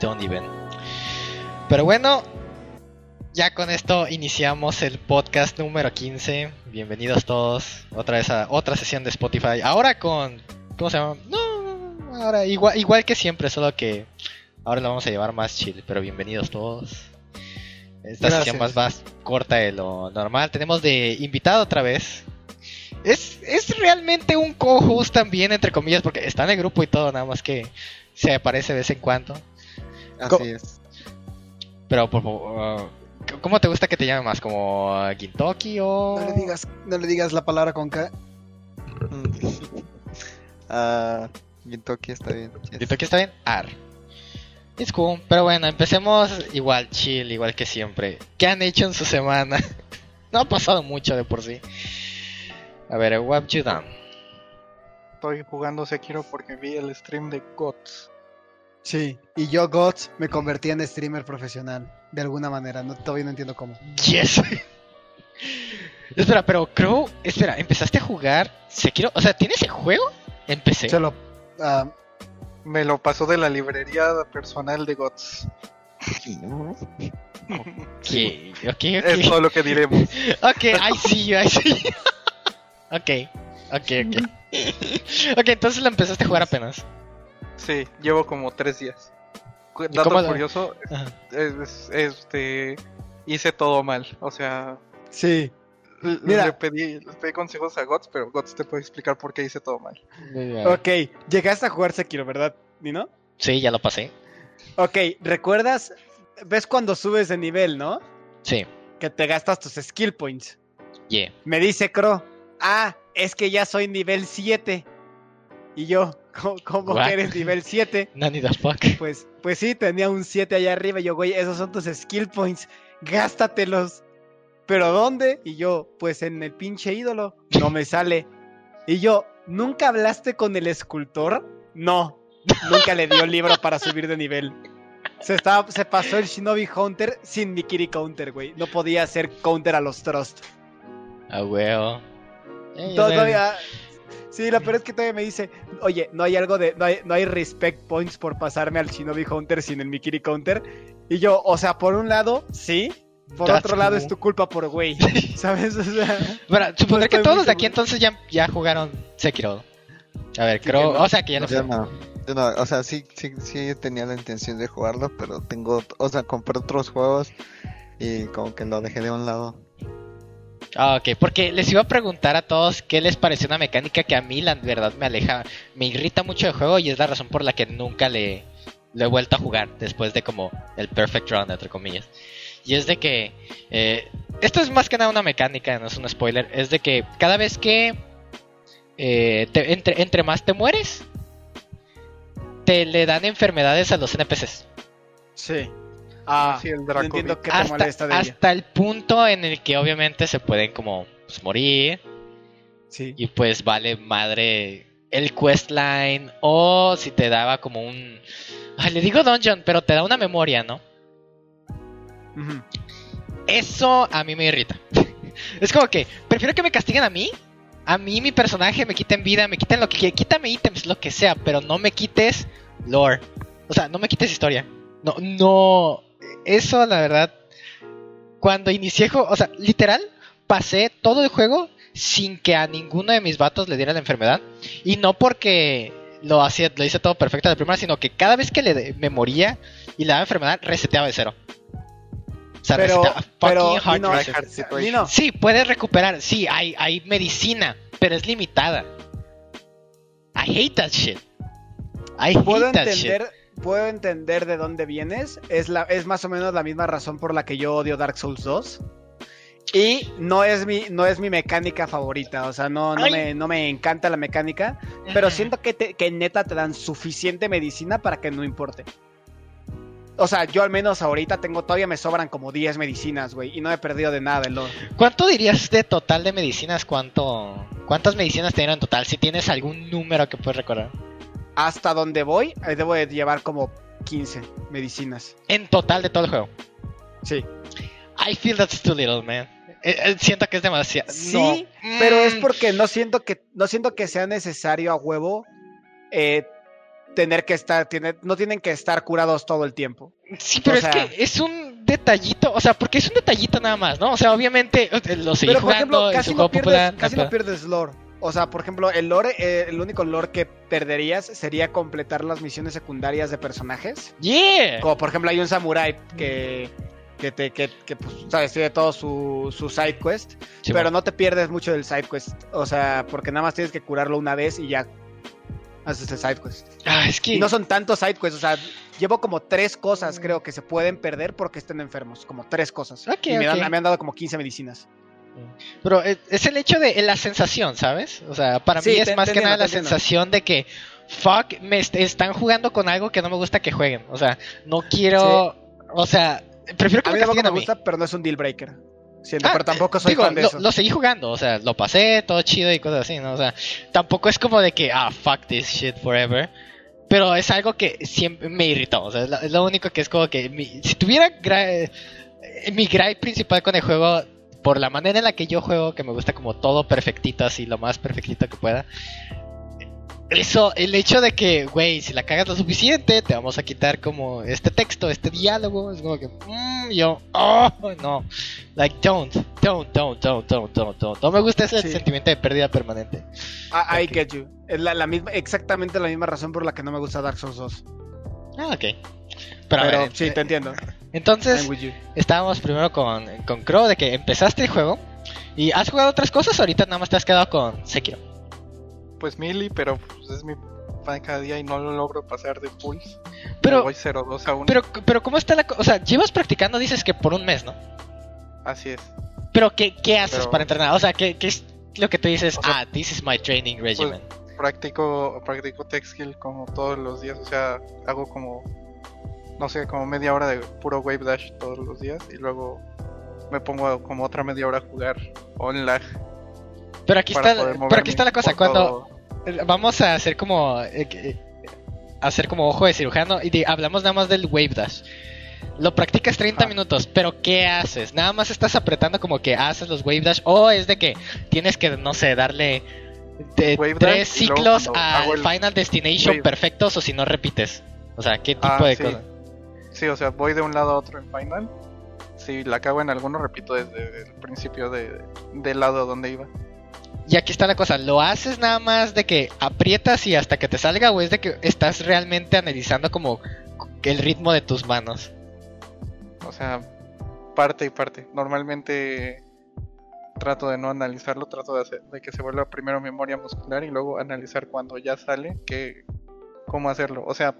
don't even. Pero bueno, ya con esto iniciamos el podcast número 15. Bienvenidos todos otra vez a otra sesión de Spotify. Ahora con. ¿Cómo se llama? No, ahora igual, igual que siempre, solo que ahora lo vamos a llevar más chill. Pero bienvenidos todos. Esta sesión más, más corta de lo normal. Tenemos de invitado otra vez. Es, es realmente un co-host también, entre comillas, porque está en el grupo y todo, nada más que se aparece de vez en cuando. Así es. Pero, por favor, ¿cómo te gusta que te llame más? ¿Como Gintoki o...? No le digas, no le digas la palabra con K. Ah, Gintoki está bien. Gintoki está bien. Ar. Es cool. Pero bueno, empecemos igual chill, igual que siempre. ¿Qué han hecho en su semana? no ha pasado mucho de por sí. A ver, what you done? Estoy jugando Sekiro porque vi el stream de GOTS. Sí, y yo, GOTS, me convertí en streamer profesional. De alguna manera, no, todavía no entiendo cómo. Yes. espera, pero creo. Espera, ¿empezaste a jugar Sekiro? O sea, ¿tienes el juego? Empecé. Se lo, ah, Me lo pasó de la librería personal de GOTS. Ok, ok, ok. Es todo lo que diremos. Ok, I see you, I see you. ok, ok, ok. ok, entonces lo empezaste a jugar apenas. Sí, llevo como tres días. Cu- ¿Y Dato curioso, es- este hice todo mal. O sea, sí, Mira. le pedí, le pedí consejos a GOTS, pero GOTS te puede explicar por qué hice todo mal. ok. Llegaste a jugar Sekiro, ¿verdad, Nino? Sí, ya lo pasé. Ok, ¿recuerdas? ¿Ves cuando subes de nivel, no? Sí, Que te gastas tus skill points. yeah. Me dice Crow, ah, es que ya soy nivel 7. Y yo, ¿cómo, que eres nivel 7? Nani the fuck. Pues, pues sí, tenía un 7 allá arriba. Y yo, güey, esos son tus skill points. Gástatelos. ¿Pero dónde? Y yo, pues en el pinche ídolo. No me sale. Y yo, ¿nunca hablaste con el escultor? No. Nunca le dio libro para subir de nivel. Se, estaba, se pasó el Shinobi Counter sin Mikiri Counter, güey. No podía hacer counter a los Trust. A huevo. Eh, todavía- Sí, lo peor es que todavía me dice, oye, no hay algo de, no hay, no hay respect points por pasarme al Shinobi Counter sin el Mikiri Counter. Y yo, o sea, por un lado, sí. Por That's otro lado cool. es tu culpa por güey. ¿Sabes? O sea, Bueno, supondré que todos de aquí entonces ya, ya jugaron Sekiro. A ver, Sí, creo. no. O sea, que ya no Yo sé. no, yo no, o sea, sí, sí, sí tenía la intención de jugarlo, pero tengo, o sea, compré otros juegos y como que lo dejé de un lado. Ah, ok, porque les iba a preguntar a todos qué les pareció una mecánica que a mí la verdad me aleja, me irrita mucho el juego y es la razón por la que nunca le, he vuelto a jugar después de como el perfect run, entre comillas. Y es de que, eh, esto es más que nada una mecánica, no es un spoiler, es de que cada vez que eh, te- entre, entre más te mueres, te le dan enfermedades a los NPCs. sí. Ah, Sí, el no Draco entiendo qué te hasta, molesta de ella. hasta el punto en el que obviamente se pueden como pues, morir. Sí. y pues vale madre el questline. O si te daba como un ay, le digo dungeon pero te da una memoria no eso a mí me irrita. Es como que prefiero que me castiguen a mí. A mí mi personaje me quiten vida me quiten lo que quie- quítame ítems lo que sea pero no me quites lore. O sea no me quites historia. No no eso la verdad cuando inicié el juego o sea literal pasé todo el juego sin que a ninguno de mis vatos le diera la enfermedad. Y no porque lo hacía, lo hice todo perfecto de primera, sino que cada vez que le de- me moría y le daba enfermedad, reseteaba de cero. O sea, Pero, reseteaba pero, fucking hard. Nino, Sí, puedes recuperar, sí, hay, hay medicina, pero es limitada. I hate that shit. I puedo hate that shit. Puedo entender de dónde vienes. Es, la, es más o menos la misma razón por la que yo odio Dark Souls 2. Y no es mi, no es mi mecánica favorita. O sea, no, no, me, no me encanta la mecánica. Pero siento que, te- que neta te dan suficiente medicina para que no importe. O sea, yo al menos ahorita tengo, todavía me sobran como 10 medicinas, güey. Y no he perdido de nada el lore. ¿Cuánto dirías de total de medicinas? ¿Cuánto, ¿Cuántas medicinas te dieron en total? Si tienes algún número que puedes recordar. Hasta donde voy, debo de llevar como 15 medicinas. En total de todo el juego. Sí. I feel that's too little, man. Eh, eh, siento que es demasiado. Sí, No. Pero es Mm. porque no siento que no siento que sea necesario a huevo eh, tener que estar, tiene- no tienen que estar curados todo el tiempo. Sí, pero O es que es un detallito, o sea, porque es un detallito nada más, ¿no? O sea, obviamente lo seguí Pero por jugando, ejemplo, es casi no juego pierdes, popular. casi no pierdes lore. O sea, por ejemplo, el lore, eh, el único lore que perderías sería completar las misiones secundarias de personajes. Yeah. Como por ejemplo hay un samurái que, que te, que, que, pues, sabes, tiene todo su, su side quest, Sí, pero bueno. no te pierdes mucho del side quest. O sea, porque nada más tienes que curarlo una vez y ya haces el side quest. Ah, es que Y no son tantos side quests, o sea, llevo como tres cosas creo que se pueden perder porque estén enfermos, como tres cosas. Ok, y me, dan- ok. me han dado como 15 medicinas. Pero es, el hecho de la sensación, ¿sabes? O sea, para Sí, mí es más que nada la sensación de que, fuck, me est- están jugando con algo que no me gusta que jueguen. O sea, no quiero, o sea, prefiero que A me mí me mí. gusta, pero no es un deal breaker. Siento, Ah, pero tampoco soy Digo, fan de lo, eso. lo seguí jugando, o sea, lo pasé, todo chido y cosas así, ¿no? O sea, tampoco es como de que, ah, fuck this shit forever. Pero es algo que siempre me irritó, o sea, es lo, es lo único que es como que, mi- si tuviera mi gripe principal con el juego, por la manera en la que yo juego, que me gusta como todo perfectito, así, lo más perfectito que pueda. Eso, el hecho de que, güey, si la cagas lo suficiente, te vamos a quitar como este texto, este diálogo, es como que, mm, yo, oh, no, like, don't, don't, don't, don't, don't, don't, don't. No me gusta ese Sí. sentimiento de pérdida permanente. Ah, I Ok. get you. Es la, la misma, exactamente la misma razón por la que no me gusta Dark Souls 2. Ah, ok. Pero, Pero ver, sí, eh, te entiendo. entonces, estábamos primero con, con Crow, de que empezaste el juego, y has jugado otras cosas, ahorita nada más te has quedado con Sekiro. Pues Mili, pero pues, es mi fan cada día y no lo logro pasar de pulse. Pero, voy 0-2 a 1. pero, pero, ¿cómo está la co- O sea, llevas practicando, dices que por un mes, ¿no? Así es. Pero, ¿qué, qué haces Pero- para entrenar? O sea, ¿qué, qué es lo que tú dices? O sea, ah, this is my training regimen. Practico, practico tech skill como todos los días. O sea, hago como, no sé, como media hora de puro wave dash todos los días. Y luego me pongo como otra media hora a jugar on lag. pero aquí está, pero aquí está la cosa. Cuando todo. vamos a hacer como, eh, que- hacer como ojo de cirujano y de- hablamos nada más del wave dash. Lo practicas 30 Ajá. minutos, pero ¿qué haces? Nada más estás apretando como que haces los wave dash o es de que tienes que, no sé, darle de- tres luego ciclos cuando al el Final Destination wave- perfectos o si no repites. O sea, ¿qué tipo Ah, de sí. cosas? Sí, o sea, voy de un lado a otro en final. Si la cago en alguno, repito desde el principio de, del lado donde iba. Y aquí está la cosa, ¿lo haces nada más de que aprietas y hasta que te salga o es de que estás realmente analizando como el ritmo de tus manos? O sea, parte y parte. Normalmente trato de no analizarlo, trato de, hacer, de que se vuelva primero memoria muscular y luego analizar cuando ya sale que, cómo hacerlo. O sea,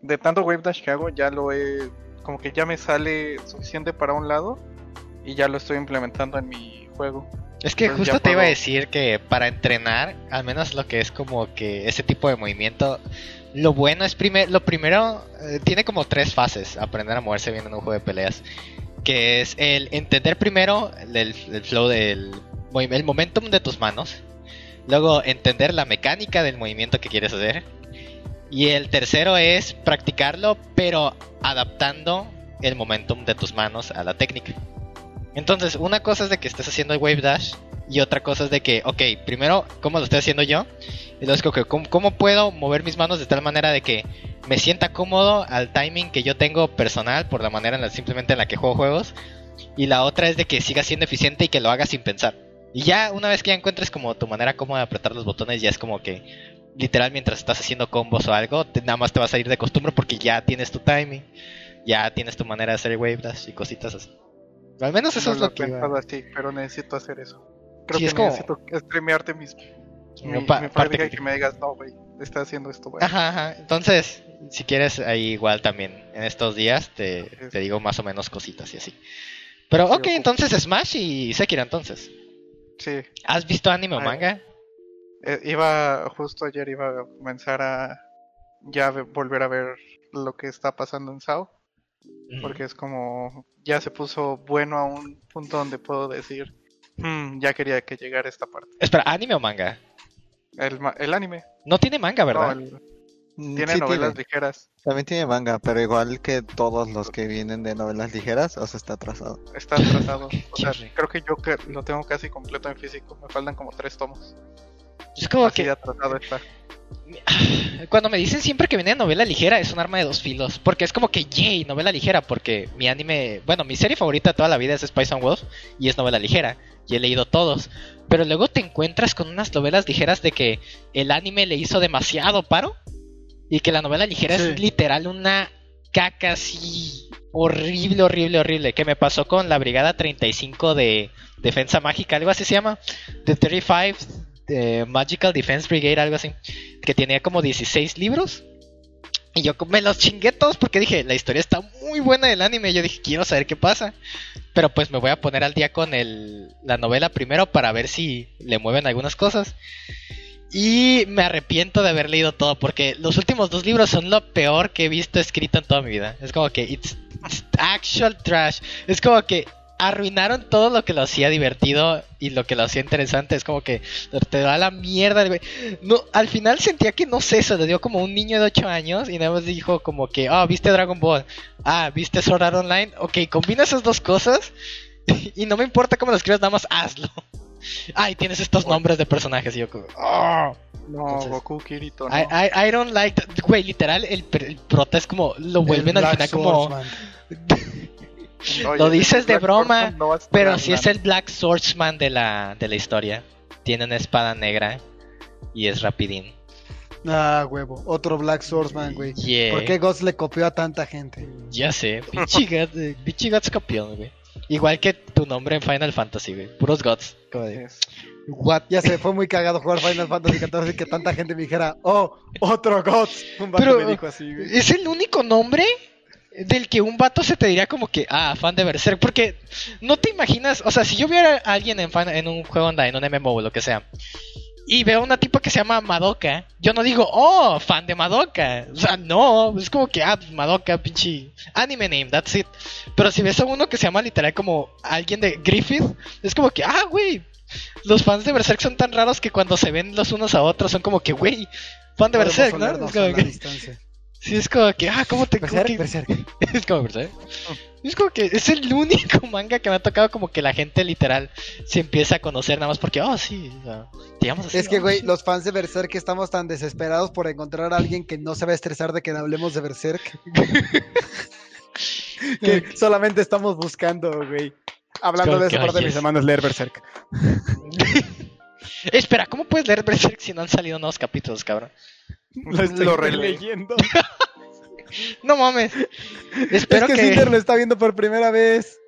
de tanto wave dash que hago, ya lo he. Como que ya me sale suficiente para un lado y ya lo estoy implementando en mi juego. Es que Entonces justo te iba a decir que para entrenar, al menos lo que es como que ese tipo de movimiento, lo bueno es primero, lo primero eh, tiene como tres fases, aprender a moverse bien en un juego de peleas, que es el entender primero el, flow del el momentum de tus manos, luego entender la mecánica del movimiento que quieres hacer y el tercero es practicarlo pero adaptando el momentum de tus manos a la técnica. Entonces, una cosa es de que estés haciendo el wave dash y otra cosa es de que, ok, primero, ¿cómo lo estoy haciendo yo? Y luego es como que, ¿cómo, cómo puedo mover mis manos de tal manera de que me sienta cómodo al timing que yo tengo personal por la manera en la, simplemente en la que juego juegos? Y la otra es de que siga siendo eficiente y que lo hagas sin pensar. Y ya una vez que ya encuentres como tu manera cómoda de apretar los botones, ya es como que literal mientras estás haciendo combos o algo, te- nada más te vas a ir de costumbre porque ya tienes tu timing, ya tienes tu manera de hacer wave dash y cositas así. Al menos eso no es lo lo que iba. pensado así, pero necesito hacer eso. Creo Sí, que es como- necesito streamearte mis, mi, pa- mi parte práctica y que- me digas, no, güey, está haciendo esto, güey. Ajá, ajá. Entonces, si quieres, ahí igual también en estos días te, te digo más o menos cositas y así. Pero Sí, ok, entonces Smash y Sekiro entonces. Sí, ¿Has visto anime o manga? eh, iba, justo ayer iba a comenzar a ya ve- volver a ver lo que está pasando en SAO, porque es como, ya se puso bueno a un punto donde puedo decir, "Hmm, ya quería que llegara esta parte. Espera, ¿anime o manga? El, el anime, No tiene manga, ¿verdad? no, el- Mm, tiene sí novelas tiene. ligeras, También tiene manga, pero igual que todos los que vienen de novelas ligeras, o sea, está atrasado. está atrasado. o sea, creo que yo que lo tengo casi completo en físico, me faltan como tres tomos. Es como Así que atrasado está. Cuando me dicen siempre que viene novela ligera, es un arma de dos filos. Porque es como que, yay, novela ligera. Porque mi anime, bueno, mi serie favorita de toda la vida es Spice and Wolf. Y es novela ligera. Y he leído todos. Pero luego te encuentras con unas novelas ligeras de que el anime le hizo demasiado paro. Y que la novela ligera Sí. es literal una caca así horrible, horrible, horrible. Que me pasó con la Brigada 35 de Defensa Mágica, algo así se llama. The 35 Magical Defense Brigade, algo así. Que tenía como 16 libros. Y yo me los chingué todos porque dije, la historia está muy buena del anime. Yo dije, quiero saber qué pasa. Pero pues me voy a poner al día con el, la novela primero para ver si le mueven algunas cosas. Y me arrepiento de haber leído todo porque los últimos dos libros son lo peor que he visto escrito en toda mi vida. Es como que it's actual trash. Es como que arruinaron todo lo que lo hacía divertido y lo que lo hacía interesante. Es como que te da la mierda. güey. No, al final sentía que no sé, se lo dio como un niño de 8 años y nada más dijo como que, ah, viste Dragon Ball, ah, viste Sword Art Online. Ok, combina esas dos cosas y no me importa cómo lo escribes, nada más hazlo. Ay, tienes estos nombres de personajes y yo como, "Ah". No, Entonces, Goku, Kirito, no. I, I, I don't like that. Güey, literal, el, el prota es como, lo vuelven El al final como... Lo dices de broma, no Pero si es el Black Swordsman de la, de la historia. Tiene una espada negra y es rapidín. Ah, huevo. Otro Black Swordsman, güey. Yeah. ¿Por qué Gods le copió a tanta gente? Ya sé, pinche Guts, eh, Guts campeón, güey. Igual que tu nombre en Final Fantasy, güey. Puros Es- What? Ya se fue muy cagado jugar Final Fantasy XIV y que tanta gente me dijera, oh, otro Gods. Un Pero- me dijo así, güey. Es el único nombre del que un vato se te diría como que, ah, fan de Berserk. Porque no te imaginas, o sea, si yo viera a alguien en, fan- en un juego online, en un MMO o lo que sea, y veo una tipo que se llama Madoka, yo no digo, oh, fan de Madoka. O sea, no, es como que, ah, Madoka, pinche anime name, that's it. Pero si ves a uno que se llama literal como alguien de Griffith, es como que, ah, güey. Los fans de Berserk son tan raros que cuando se ven los unos a otros son como que, güey, fan de Berserk, ¿no? Es como a que-. Sí, es como que, ah, ¿cómo te.? Berserk, que- Berserk. es como Berserk. Es como que es el único manga que me ha tocado como que la gente literal se empieza a conocer nada más porque, oh, sí, o sea, te llamas así. Es que, oh, güey, los fans de Berserk estamos tan desesperados por encontrar a alguien que no se va a estresar de que hablemos de Berserk. que solamente estamos buscando, güey. Hablando de esa parte de mis hermanos leer Berserk. Espera, ¿cómo puedes leer Berserk si no han salido nuevos capítulos, cabrón? Lo estoy Lo releí. leyendo. No mames. Es Espero que, que. Cinder lo está viendo por primera vez.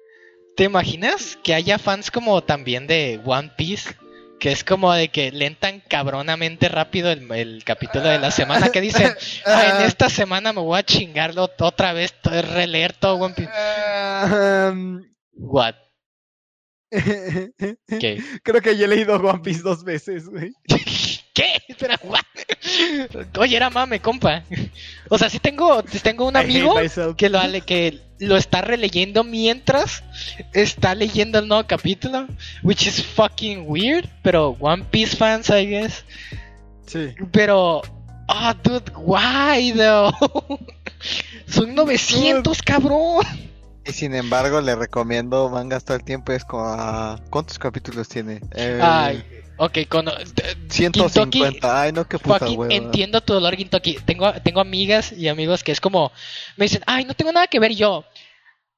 ¿Te imaginas que haya fans como también de One Piece? Que es como de que leen tan cabronamente rápido el, el capítulo de la semana que dicen, ah, en esta semana me voy a chingarlo otra vez, to- releer todo One Piece. Um, What? ¿Qué? Creo que ya he leído One Piece dos veces, güey. ¿Qué? Espera, what? Oye, era mame, compa. O sea, sí tengo, tengo un amigo que lo, ale- que lo está releyendo mientras está leyendo el nuevo capítulo, which is fucking weird, pero One Piece fans, I guess. Sí. Pero, oh, dude, why though? Son 900, cabrón. Y sin embargo, le recomiendo mangas todo el tiempo. Es como, ah, ¿cuántos capítulos tiene? Eh, Ay, ok, con... 150. Ay, no, qué puta Fucking hueva. entiendo tu dolor, Gintoki. Tengo, tengo amigas y amigos que es como, me dicen, ay, no tengo nada que ver yo.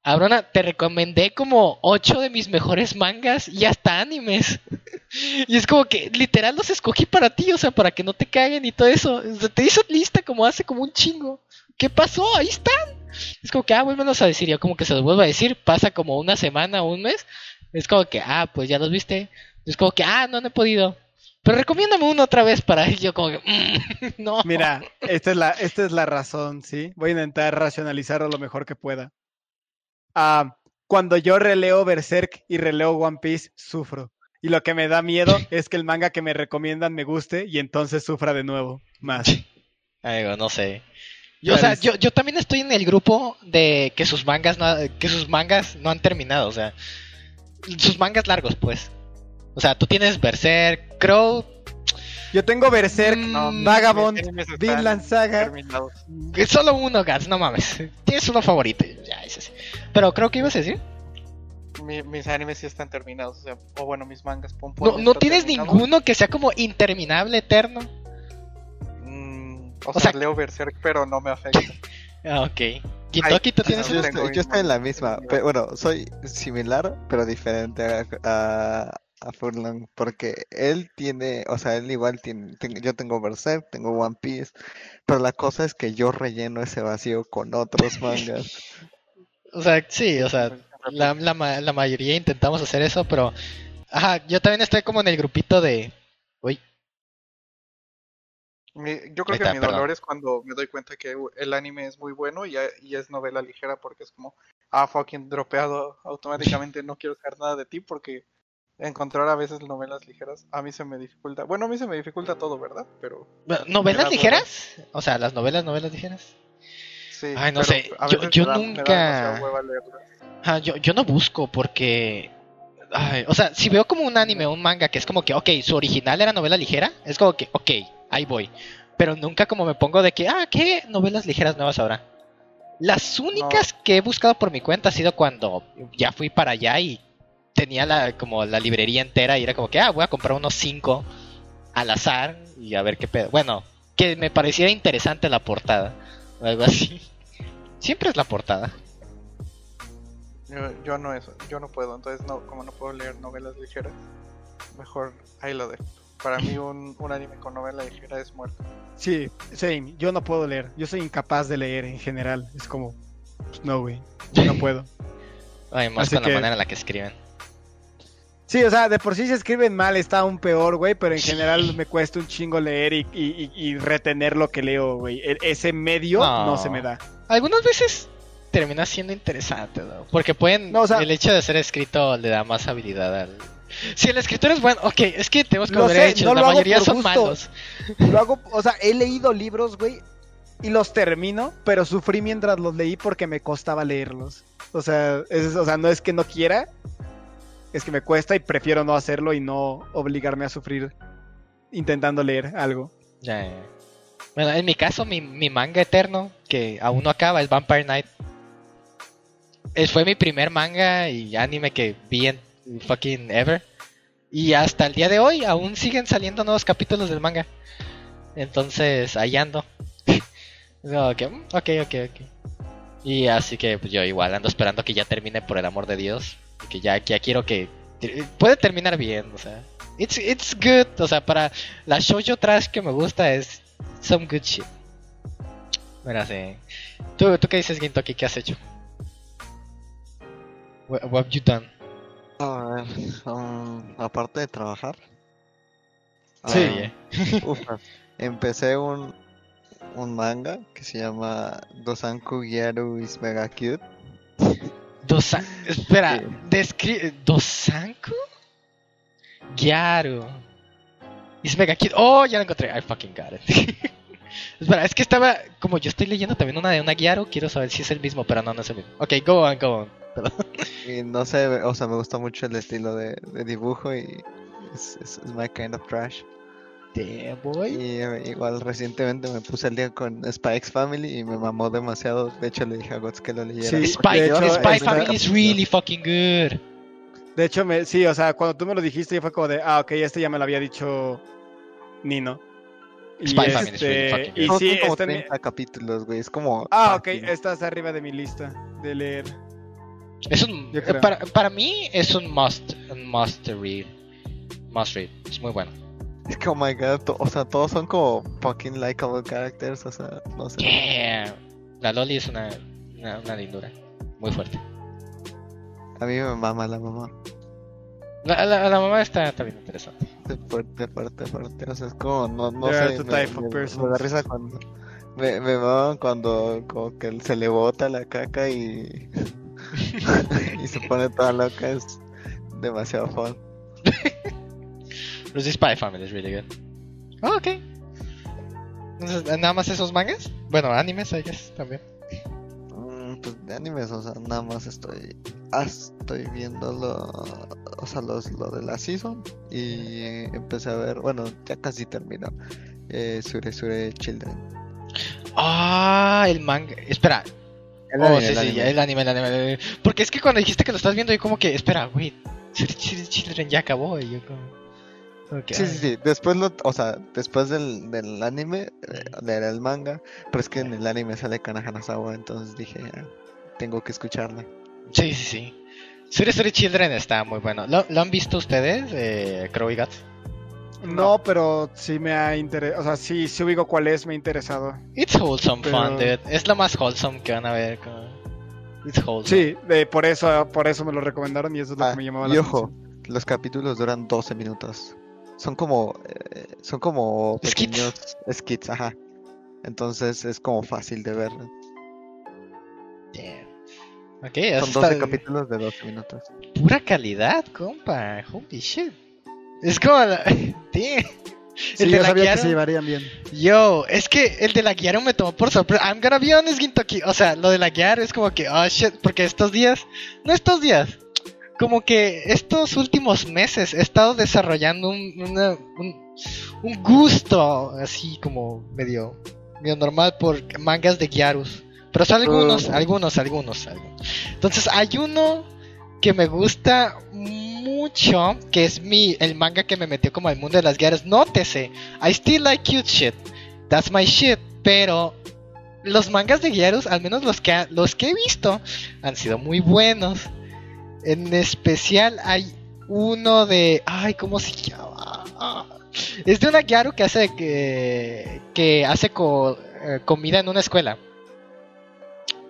Abrona, te recomendé como ocho de mis mejores mangas y hasta animes. y es como que literal los escogí para ti, o sea, para que no te caguen y todo eso. O sea, te hizo lista como hace como un chingo. ¿Qué pasó? Ahí están. Es como que, ah, vuélvenos a decir. Yo como que se los vuelvo a decir. Pasa como una semana o un mes. Es como que, ah, pues ya los viste. Es como que, ah, no, no he podido. Pero recomiéndame uno otra vez para yo como que, mm, no. Mira, esta es la, esta es la razón, ¿sí? Voy a intentar racionalizarlo lo mejor que pueda. Ah, cuando yo releo Berserk y releo One Piece, sufro. Y lo que me da miedo es que el manga que me recomiendan me guste y entonces sufra de nuevo. Más. Ay, digo, no sé. Yo, o sea, yo, yo también estoy en el grupo de que sus mangas no, que sus mangas no han terminado, o sea, sus mangas largos, pues. O sea, tú tienes Berserk, Crow, Yo tengo Berserk, Mm, Vagabond, Vinland Saga. terminados. es solo uno, Gats, no mames. Tienes uno favorito, ya, ese sí. Pero creo que ibas a decir. Mi- mis animes sí están terminados. O, sea, o bueno, mis mangas. pon- No, no tienes terminados. ninguno que sea como interminable, eterno. Mm, O, O sea, sea- leo Berserk, pero no me afecta. Ah, ok. Gintoki, ¿tú tienes no Yo estoy, yo estoy en la misma, pero bueno, soy similar, pero diferente a, a, a Furlong, porque él tiene, o sea, él igual tiene, ten- yo tengo Berserk, tengo One Piece, pero la cosa es que yo relleno ese vacío con otros mangas. O sea, sí, o sea, la, la, ma- la mayoría intentamos hacer eso, pero... Ajá, yo también estoy como en el grupito de... Uy, Mi- yo creo que está, mi perdón. dolor es cuando me doy cuenta que el anime es muy bueno y, y es novela ligera porque es como, ah, fucking dropeado automáticamente, no quiero saber nada de ti porque encontrar a veces novelas ligeras a mí se me dificulta. Bueno, a mí se me dificulta todo, ¿verdad? Pero ¿novelas ligeras? O sea, las novelas, novelas ligeras. sí. Ay, no sé, yo- yo da- nunca-. Ajá, yo, yo no busco porque... ay, o sea, si veo como un anime o un manga que es como que, ok, su original era novela ligera, es como que, ok, ahí voy. Pero nunca como me pongo de que, ah, ¿qué novelas ligeras nuevas ahora? Las únicas que he buscado por mi cuenta ha sido cuando ya fui para allá y tenía la, como la librería entera y era como que, ah, voy a comprar unos cinco al azar y a ver qué pedo. Bueno, que me pareciera interesante la portada o algo así. Siempre es la portada. Yo, yo no eso, yo no puedo, entonces no, como no puedo leer novelas ligeras, mejor ahí lo dejo. Para mí un, un anime con novela ligera es muerto. Sí, same. Yo no puedo leer. Yo soy incapaz de leer en general. Es como, no, güey. No puedo. Ay, más Así con que- la manera en la que escriben. Sí, o sea, de por sí se escriben mal, está aún peor, güey, pero en Sí. general me cuesta un chingo leer y, y- y- y retener lo que leo, güey. E- ese medio No. no se me da. Algunas veces termina siendo interesante, ¿no? Porque pueden. No, o sea- el hecho de ser escrito le da más habilidad al. Si el escritor es bueno, ok, es que tenemos que Lo ver sé, hechos, no la lo hago mayoría por son gusto. malos. Lo hago, o sea, he leído libros, güey, y los termino, pero sufrí mientras los leí porque me costaba leerlos. O sea, es, o sea, no es que no quiera, es que me cuesta y prefiero no hacerlo y no obligarme a sufrir intentando leer algo. Bueno, en mi caso, mi, mi manga eterno, que aún no acaba, es Vampire Knight. Es, fue mi primer manga y anime que vi en fucking ever. Y hasta el día de hoy aún siguen saliendo nuevos capítulos del manga. Entonces, ahí ando. Mm, ok, ok, ok. Y así que pues, yo igual ando esperando que ya termine por el amor de Dios. Y Que ya, ya quiero que... Puede terminar bien, o sea. It's, it's good. O sea, para la shoujo trash que me gusta es some good shit. Mira, sí. ¿Tú, ¿Tú qué dices, Gintoki? ¿Qué has hecho? What, what have you done? A ver, um, aparte de trabajar. Sí. ah, empecé un, un manga que se llama Dosanku Gyaru is Mega Cute. Dosan... Espera, Sí. describe... ¿Dosanku? Gyaru. Es mega cute. Oh, ya lo encontré. I fucking got it. Espera, es que estaba... Como yo estoy leyendo también una de una Gyaru, quiero saber si es el mismo, pero no, no es el mismo. Ok, go on, go on. Y no sé, o sea, me gusta mucho el estilo de, de dibujo y es my kind of trash. Boy. Y eh, igual recientemente me puse al día con Spy X Family y me mamó demasiado. De hecho, le dije a Gots que lo leyera. Sí, Spy, de hecho, Spy esta- Family is really fucking good. De hecho, me, sí, o sea, cuando tú me lo dijiste, fue como de, ah, ok, este ya me lo había dicho Nino. Y, Spy Family is really este, fucking y Son sí, como este me- 30 capítulos, güey. Es como. Ah, ok, fácil. estás arriba de mi lista de leer. Es un, Yo para, para mí es un must, un must read. Must read. Es muy bueno. Es que, oh my god, to- o sea, todos son como fucking likable characters, o sea, no sé. Yeah. La Loli es una, una, una lindura. Muy fuerte. A mí me mama la mamá. La, la, la mamá está, está bien interesante. Es fuerte, fuerte, fuerte. O sea, es como, no, no There sé. Me, me- me da risa cuando. Me, me maman cuando como que se le bota la caca y. y se pone toda loca. Es demasiado fun. Pero sí, Spy Family es really good. Oh, ok. Entonces, ¿nada más esos mangas? Bueno, animes, I guess, también. Mm, pues de animes, o sea, nada más estoy. ah, estoy viendo lo. O sea, los, lo de la season. Y eh, empecé a ver. Bueno, ya casi terminó. Eh, Sure Sure Children. Ah, el manga. Espera. oh, sí, sí, ya, el anime, el anime, el anime. Porque es que cuando dijiste que lo estás viendo, yo como que, espera, wait. Children ya acabó. Y yo como. Sí, sí, sí. Después lo, o sea, después del, del anime, eh, del manga, pero es que en el anime sale Kana Hanazawa, entonces dije, ah, tengo que escucharla. Sí, sí, sí. Suri Suri Children está muy bueno. ¿Lo, lo han visto ustedes, eh, Crow y Guts? No, pero sí me ha interesado. O sea, sí, sí ubico cuál es, me ha interesado. It's wholesome fun, Pero- dude. Es lo más wholesome que van a ver. It's wholesome. Sí, de- por eso por eso me lo recomendaron y eso es lo Ah, que me llamaba la y ojo, atención. los capítulos duran 12 minutos. Son como, eh, son como pequeños skits, ajá. Entonces es como fácil de ver. Damn. Ok, eso Son 12 está- capítulos de 12 minutos. Pura calidad, compa. Holy shit. Es como la... Damn. Sí, el de yo la sabía que Guiaro- se llevarían bien. Yo, es que el de la Guiaro me tomó por sorpresa. I'm gonna be honest, Gintoki. O sea, lo de la Guiaro es como que, oh shit, porque estos días, no estos días, como que estos últimos meses he estado desarrollando un, una- un, un gusto así como medio, medio normal por mangas de Gyarus. Pero son algunos, Mm. algunos, algunos, algunos. Entonces hay uno que me gusta mucho, que es mi, el manga que me metió como al mundo de las Gyarus. Nótese, I still like cute shit. That's my shit. Pero los mangas de Gyarus, al menos los que, ha- los que he visto, han sido muy buenos. En especial hay uno de... Ay, ¿cómo se llama? Ah, Es de una Gyaru que hace que, que hace co- eh, comida en una escuela.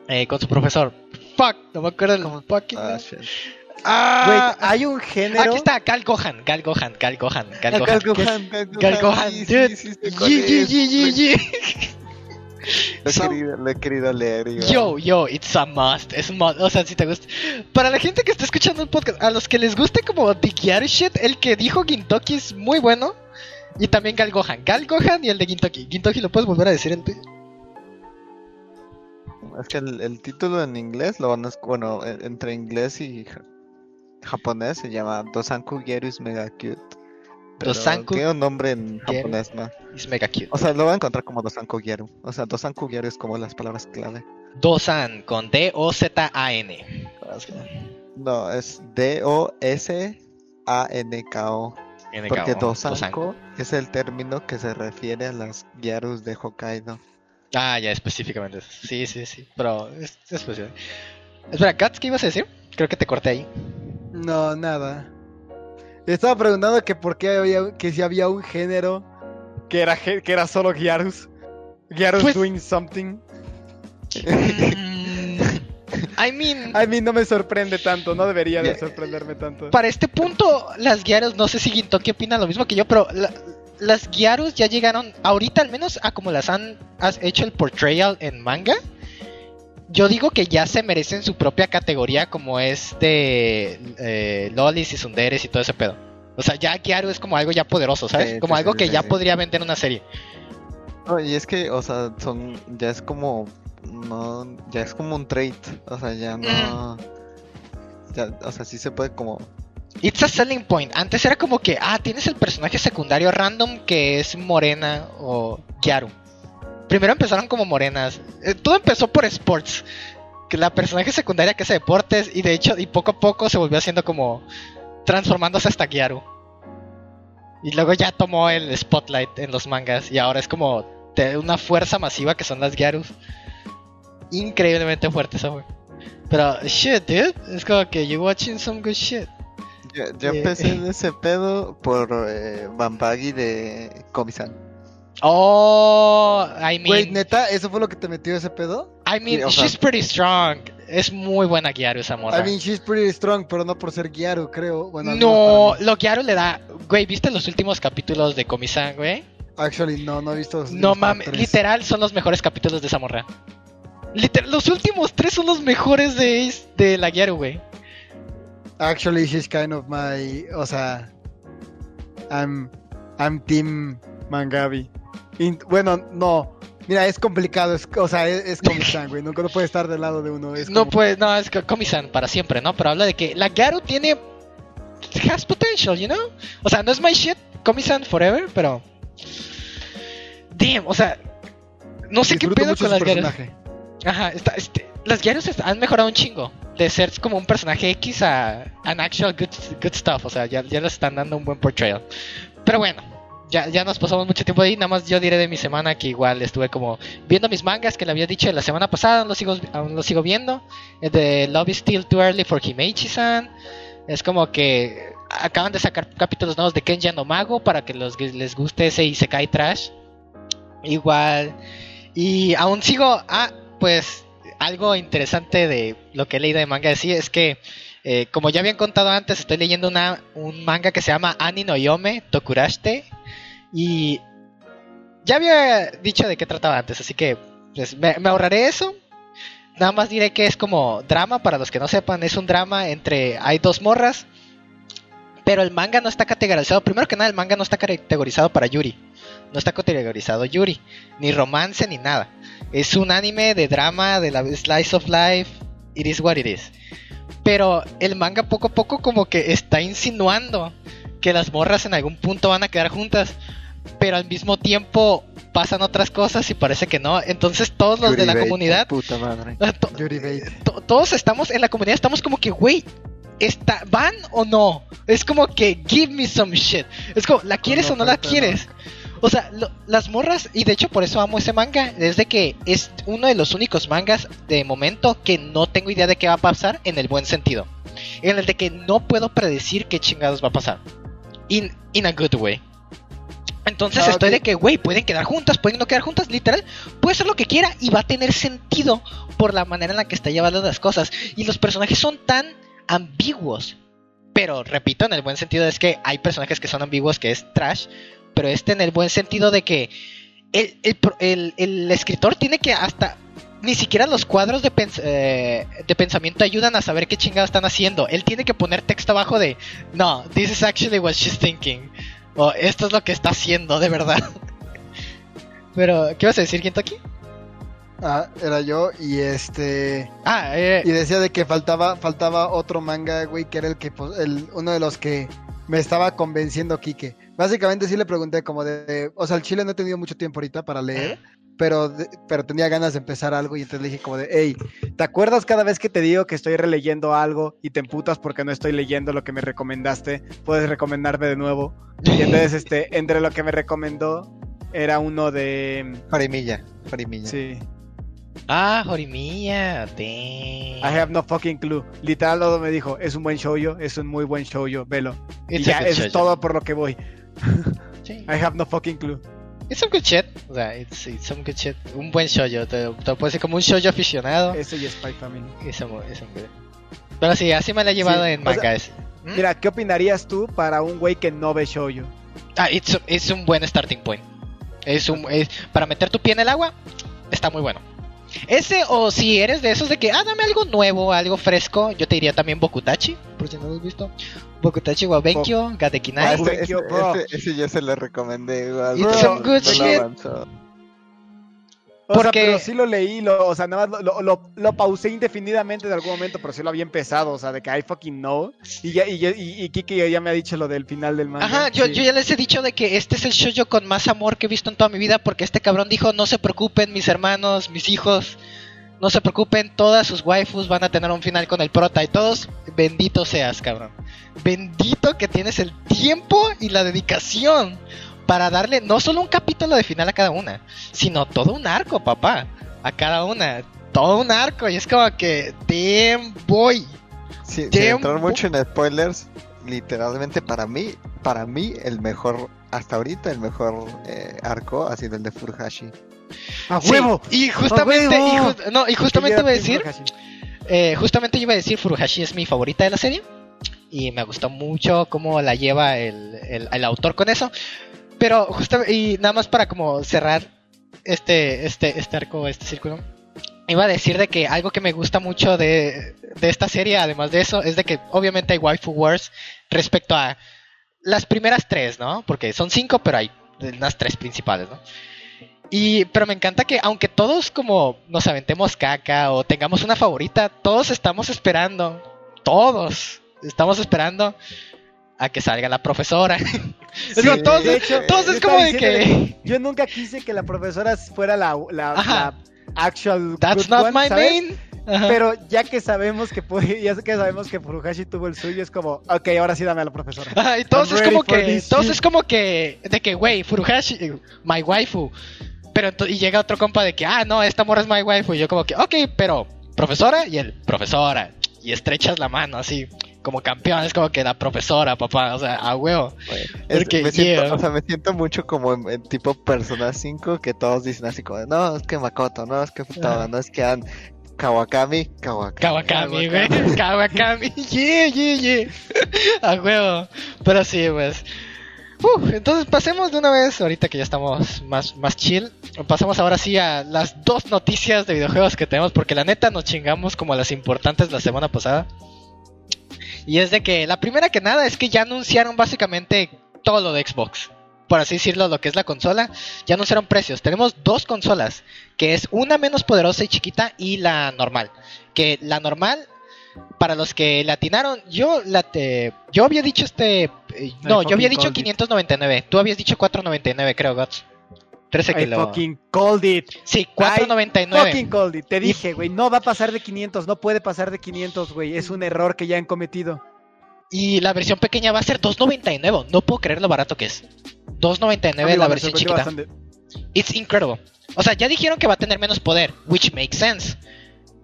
Eh, con su profesor. Fuck, no me acuerdo el fucking Ah. Ah, Güey, hay un género. aquí está, Gal Gohan, Gal Gohan, Gal Gohan, Gal Ah, Gohan. Gal que es- Gohan, Gal Gal Gohan, Gohan, yi, Lo he querido, lo he querido leer. igual. Yo, yo, it's a must. Es must. O sea, si te gusta. Para la gente que está escuchando el podcast, a los que les guste como The Gyaru shit, el que dijo Gintoki es muy bueno. Y también Gal Gohan. Gal Gohan y el de Gintoki. Gintoki, ¿lo puedes volver a decir el tuyo? Es que el, el título en inglés, lo van a, bueno, e- entre inglés y ja- japonés se llama Dosanku Gyaru is Mega Cute. Pero Dosanku tiene un nombre en japonés, ¿no? Es mega cute. O sea, lo van a encontrar como Dosanku Gyaru. O sea, Dosanku Gyaru es como las palabras clave. Dosan con D-O-Z-A-N. No, es D-O-S-A-N-K-O. NKO, Porque Dosanko. Es el término que se refiere a las Gyarus de Hokkaido. Ah, ya, específicamente. eso. Sí, sí, sí. Pero es, es. Espera, Katz, ¿qué ibas a decir? Creo que te corté ahí. No, nada. Estaba preguntando que por qué había, que si había un género que era, que era solo Gyarus. Gyarus Pues- doing something. Mm, I mean. A mí no me sorprende tanto, no debería de sorprenderme tanto. Para este punto, las Gyarus, no sé si Gintoki opina lo mismo que yo, pero la- las Gyarus ya llegaron, ahorita al menos a como las han has hecho el portrayal en manga. Yo digo que ya se merecen su propia categoría como es de eh, lolis y sunderes y todo ese pedo. O sea, ya Gyaru es como algo ya poderoso, ¿sabes? Sí, como sí, algo sí, que sí, ya sí. podría vender una serie. No, y es que, o sea, son, ya es como, no, ya es como un trait, o sea, ya no, ya, o sea, sí se puede como, It's a selling point. Antes era como que, ah, tienes el personaje secundario random que es Morena o Gyaru. Primero empezaron como morenas. Eh, todo empezó por sports. Que la personaje secundaria que hace deportes y de hecho, y poco a poco se volvió haciendo como transformándose hasta Gyaru. Y luego ya tomó el spotlight en los mangas y ahora es como de una fuerza masiva que son las Gyarus. Increíblemente fuerte esa wey. Pero shit, dude, es como que you watching some good shit. yo, yo Eh. empecé en ese pedo por eh, Bambagi de Komi-san. Oh, I mean, Güey, neta, ¿eso fue lo que te metió ese pedo? I mean, Sí, o sea- she's pretty strong. Es muy buena Gyaru esa morra. I mean, she's pretty strong, pero no por ser Gyaru, creo. Bueno, no, lo Gyaru le da. Güey, ¿viste los últimos capítulos de Komi-san, güey? Actually, no, no he visto. los No mames, literal son los mejores capítulos de esa morra. Literal, los últimos tres son los mejores de, de la Gyaru, güey. Actually, she's kind of my. O sea. I'm. I'm Team Mangabi. In- bueno, no. Mira, es complicado. Es, o sea, es, es Komi-san, güey. Nunca no puede estar del lado de uno. Es no como- pues, no, es que Komi-san para siempre, ¿no? Pero habla de que la Gyaru tiene. has potential, you know? O sea, no es my shit, Komi-san forever, pero. Damn, o sea. No sé qué pedo con las personaje. Ajá, está, este, las Gyarus est- han mejorado un chingo. De ser como un personaje X a an actual good, good stuff. O sea, ya, ya le están dando un buen portrayal. pero bueno, ya, ya nos pasamos mucho tiempo ahí. Nada más yo diré de mi semana que igual estuve como viendo mis mangas que le había dicho la semana pasada. Aún lo sigo, aún sigo viendo. El de Love is Still Too Early for Himeichi-san. Es como que acaban de sacar capítulos nuevos de Kenja no Mago para que los les guste ese Isekai Trash. Igual. Y aún sigo. Ah, pues algo interesante de lo que he leído de manga es que, eh, como ya habían contado antes, estoy leyendo una, un manga que se llama Ani no Yome Tokurashite. Y ya había dicho de qué trataba antes, así que pues, me, me ahorraré eso. Nada más diré que es como drama, para los que no sepan, es un drama entre... Hay dos morras, pero el manga no está categorizado. Primero que nada, el manga no está categorizado para Yuri. No está categorizado Yuri, ni romance, ni nada. Es un anime de drama, de la slice of life. It is what it is. Pero el manga poco a poco como que está insinuando que las morras en algún punto van a quedar juntas. Pero al mismo tiempo pasan otras cosas y parece que no. Entonces todos los de la Bait, comunidad Puta madre. to- Yuri Bait. to- todos estamos en la comunidad, estamos como que, güey, está, ¿van o no? Es como que, give me some shit. Es como, ¿la quieres o no la quieres? O sea, lo- las morras, y de hecho por eso amo ese manga, es de que es uno de los únicos mangas de momento que no tengo idea de qué va a pasar en el buen sentido. En el de que no puedo predecir qué chingados va a pasar. In, in a good way. Entonces Ah, estoy de que, güey, pueden quedar juntas, pueden no quedar juntas, literal. Puede ser lo que quiera y va a tener sentido por la manera en la que está llevando las cosas. Y los personajes son tan ambiguos. Pero repito, en el buen sentido es que hay personajes que son ambiguos, que es trash. Pero este en el buen sentido de que el, el- el escritor tiene que hasta... Ni siquiera los cuadros de, pens- eh, de pensamiento ayudan a saber qué chingados están haciendo. Él tiene que poner texto abajo de... No, this is actually what she's thinking. O esto es lo que está haciendo, de verdad. Pero, ¿qué vas a decir, Kentucky? Ah, era yo y este Ah, eh, y decía de que faltaba faltaba otro manga, güey, que era el que pues, el uno de los que me estaba convenciendo Quique. Básicamente sí le pregunté como de, o sea, el Chile no he tenido mucho tiempo ahorita para leer, pero pero tenía ganas de empezar algo y entonces le dije como de, hey, ¿te acuerdas cada vez que te digo que estoy releyendo algo y te emputas porque no estoy leyendo lo que me recomendaste? Puedes recomendarme de nuevo. Y entonces este entre lo que me recomendó era uno de Jorimilla, Jorimilla. sí. Ah, Jorimilla, damn. I have no fucking clue. Literal, todo me dijo, es un buen shoujo, es un muy buen shoujo, velo. y It's a ya, es todo por lo que voy. Sí. I have no fucking clue. It's some good shit. O sea, it's, it's some good shit. Un buen shoujo. Te, te lo puedo decir como un shoujo aficionado. Ese y Spy Family. Un, es un good. Pero sí, así me la he llevado Sí, en o sea, manga ese. ¿Mm? Mira, ¿qué opinarías tú para un güey que no ve shoujo? Ah, it's, es un buen starting point. Es un, es- para meter tu pie en el agua, está muy bueno. Ese, o si eres de esos de que, ah, dame algo nuevo, algo fresco, yo te diría también Bokutachi, por si no lo has visto. Bokutachi wa Benkyo, Ah, Gadekinai. este, este- ese ya se lo recomendé. igual, It's some good no shit. Sea, pero sí lo leí, lo, o sea, nada más lo, lo, lo- pausé indefinidamente en algún momento, pero sí lo había empezado, o sea, de que I fucking know. Y ya, y, y, y Kiki ya me ha dicho lo del final del manga. Ajá, yo, yo ya les he dicho de que este es el shoujo con más amor que he visto en toda mi vida porque este cabrón dijo, no se preocupen mis hermanos, mis hijos, no se preocupen, todas sus waifus van a tener un final con el prota y todos, bendito seas, cabrón. Bendito que tienes el tiempo y la dedicación para darle no solo un capítulo de final a cada una, sino todo un arco, papá, a cada una. Todo un arco y es como que, damn boy. Sí, Damn, entrar mucho en spoilers, literalmente para mí, para mí el mejor, hasta ahorita el mejor eh, arco ha sido el de Furuhashi. ¡A Sí, huevo! y justamente, y, huevo! ju- no, y justamente iba a decir, eh, justamente yo iba a decir Furuhashi es mi favorita de la serie y me gustó mucho cómo la lleva el, el- el autor con eso. Pero justamente, y nada más para como cerrar este, este, este arco, este círculo, iba a decir de que algo que me gusta mucho de, de esta serie, además de eso, es de que obviamente hay waifu wars respecto a las primeras tres, ¿no? Porque son cinco, pero hay unas tres principales, ¿no? Y, pero me encanta que aunque todos como nos aventemos caca o tengamos una favorita, todos estamos esperando, todos estamos esperando a que salga la profesora. Sí, como, todos, de hecho, todos yo es como de que... Yo nunca quise que la profesora fuera la, la, actual That's good not one, my ¿sabes? main. Ajá. Pero ya que sabemos que puede, ya que sabemos que Furuhashi tuvo el suyo, es como, ok, ahora sí dame a la profesora. Ajá, y todos I'm es como que, todos es como que, de que, güey, Furuhashi, my waifu. Pero y llega otro compa de que, ah, no, esta morra es my waifu. Y yo como que, ok, pero, profesora, y el, profesora. Y estrechas la mano así, como campeón, es como que la profesora, papá, o sea, a huevo. Es Porque, me, siento, yeah. o sea, me siento mucho como en, en tipo Persona 5 que todos dicen así como, no, es que Makoto, no, es que Futaba, Ajá. no, es que An, Kawakami, Kawakami. Kawakami, güey. Kawakami. Yeah, yeah, yeah. A huevo. Pero sí, pues. Entonces pasemos de una vez, ahorita que ya estamos más, más chill. Pasamos ahora sí a las dos noticias de videojuegos que tenemos, porque la neta nos chingamos como las importantes la semana pasada. Y es de que la primera que nada es que ya anunciaron básicamente todo lo de Xbox. Por así decirlo, lo que es la consola. Ya anunciaron precios. Tenemos dos consolas, que es una menos poderosa y chiquita y la normal. Que la normal, para los que la atinaron, yo la te, yo había dicho este, eh, no, yo había dicho called it. 599. Tú habías dicho 499, creo, Guts. 13 que I lo. fucking called it. Sí, I 499. Fucking called it. Te dije, güey, no va a pasar de 500, no puede pasar de 500, güey. Es un error que ya han cometido. Y la versión pequeña va a ser 299. No puedo creer lo barato que es. 299 Amigo, la versión chiquita. bastante. It's incredible. O sea, ya dijeron que va a tener menos poder, which makes sense.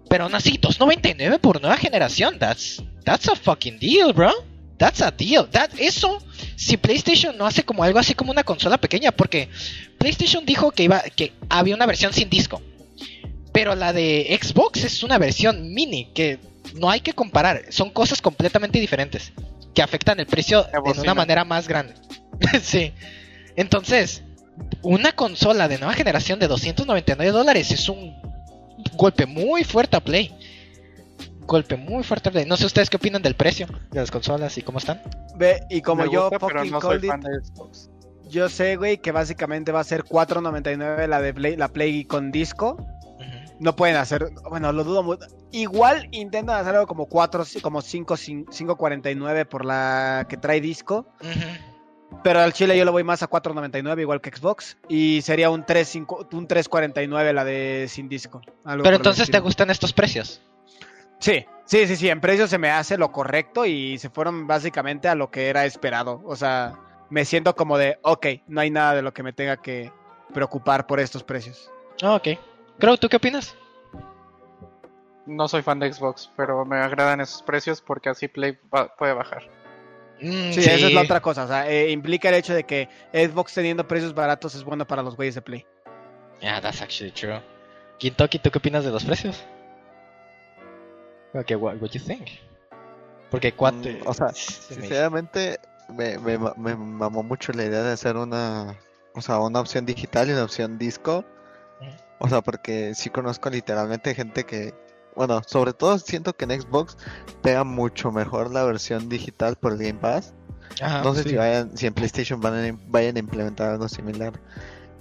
Pero aún así, 299 por nueva generación. That's that's a fucking deal, bro. That's a deal. That eso si PlayStation no hace como algo así como una consola pequeña, porque PlayStation dijo que iba que había una versión sin disco. Pero la de Xbox es una versión mini que no hay que comparar, son cosas completamente diferentes que afectan el precio de una manera más grande. sí. Entonces, una consola de nueva generación de 299 dólares es un golpe muy fuerte a Play. Golpe muy fuerte. No sé ustedes qué opinan del precio de las consolas y cómo están. Ve, y como Me yo gusta, pero fucking no soy called it, fan de Xbox. yo sé, güey, que básicamente va a ser 4.99 la de Play, la Play con disco. No pueden hacer, bueno, lo dudo mucho. Igual intentan hacer algo como 4, como 5, 5.49 por la que trae disco. Pero al Chile yo le voy más a 4.99 igual que Xbox. Y sería un 3.5 un 3.49 la de sin disco. algo Pero entonces te gustan estos precios. Sí, sí, sí, sí. En precio se me hace lo correcto y se fueron básicamente a lo que era esperado. O sea, me siento como de, ok, no hay nada de lo que me tenga que preocupar por estos precios. Ah, ok. Crow, ¿tú qué opinas? No soy fan de Xbox, pero me agradan esos precios porque así Play va- puede bajar. Mm, Sí, esa es la otra cosa. O sea, eh, implica el hecho de que Xbox teniendo precios baratos es bueno para los güeyes de Play. Yeah, that's actually true. Gintoki, ¿tú qué opinas de los precios? Okay, what, what you think? Porque cuatro... Mm, o sea, se me- Sinceramente, me, me, me mamó mucho la idea de hacer una, o sea, una opción digital y una opción disco. O sea, porque sí conozco literalmente gente que, bueno, sobre todo siento que en Xbox pega mucho mejor la versión digital por el Game Pass. Ajá, no sé sí. si vayan, si en PlayStation van a, vayan a implementar algo similar.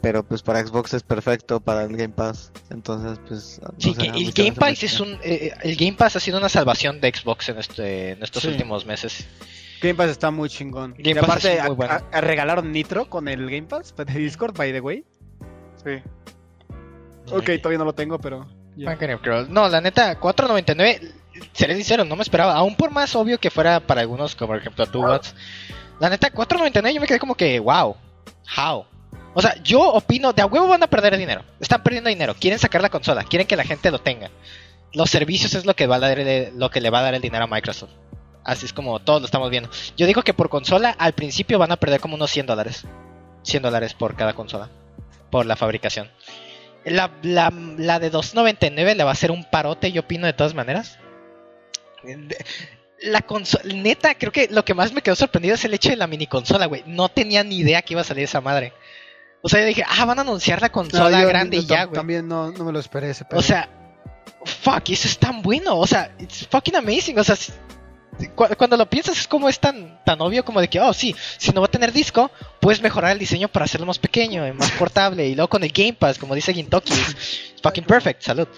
Pero pues para Xbox es perfecto para el Game Pass. Entonces, pues. no Sí, que el Game Pass es un... eh, el Game Pass ha sido una salvación de Xbox en, este, en estos Sí. últimos meses. Game Pass está muy chingón. Game y Pass aparte, es muy a- bueno. a- a- regalaron Nitro con el Game Pass de Discord, by the way. Sí. Ok, todavía no lo tengo, pero. Girl. No, la neta, 4.99, seré sincero, no me esperaba. Aún por más obvio que fuera para algunos, como por ejemplo tú, Watts. La neta, 4.99 yo me quedé como que, wow, how. O sea, yo opino, de a huevo van a perder dinero. Están perdiendo dinero. Quieren sacar la consola, quieren que la gente lo tenga. Los servicios es lo que, va a dar el- lo que le va a dar el dinero a Microsoft. Así es como todos lo estamos viendo. Yo digo que por consola, al principio van a perder como unos 100 dólares. 100 dólares por cada consola. Por la fabricación. La, la, la de 2.99 le va a hacer un parote, yo opino de todas maneras. La consola, neta, creo que lo que más me quedó sorprendido es el hecho de la mini consola, güey. No tenía ni idea que iba a salir esa madre. O sea, yo dije, ah, van a anunciar la consola No, grande y ya, güey. También no, no me lo esperé ese pedo. O sea, fuck, eso es tan bueno. O sea, it's fucking amazing. O sea, si- cu- cuando lo piensas es como es tan, tan obvio como de que, oh, sí, si no va a tener disco, puedes mejorar el diseño para hacerlo más pequeño y más portable. Y luego con el Game Pass, como dice Gintoki, es fucking perfect. Salud.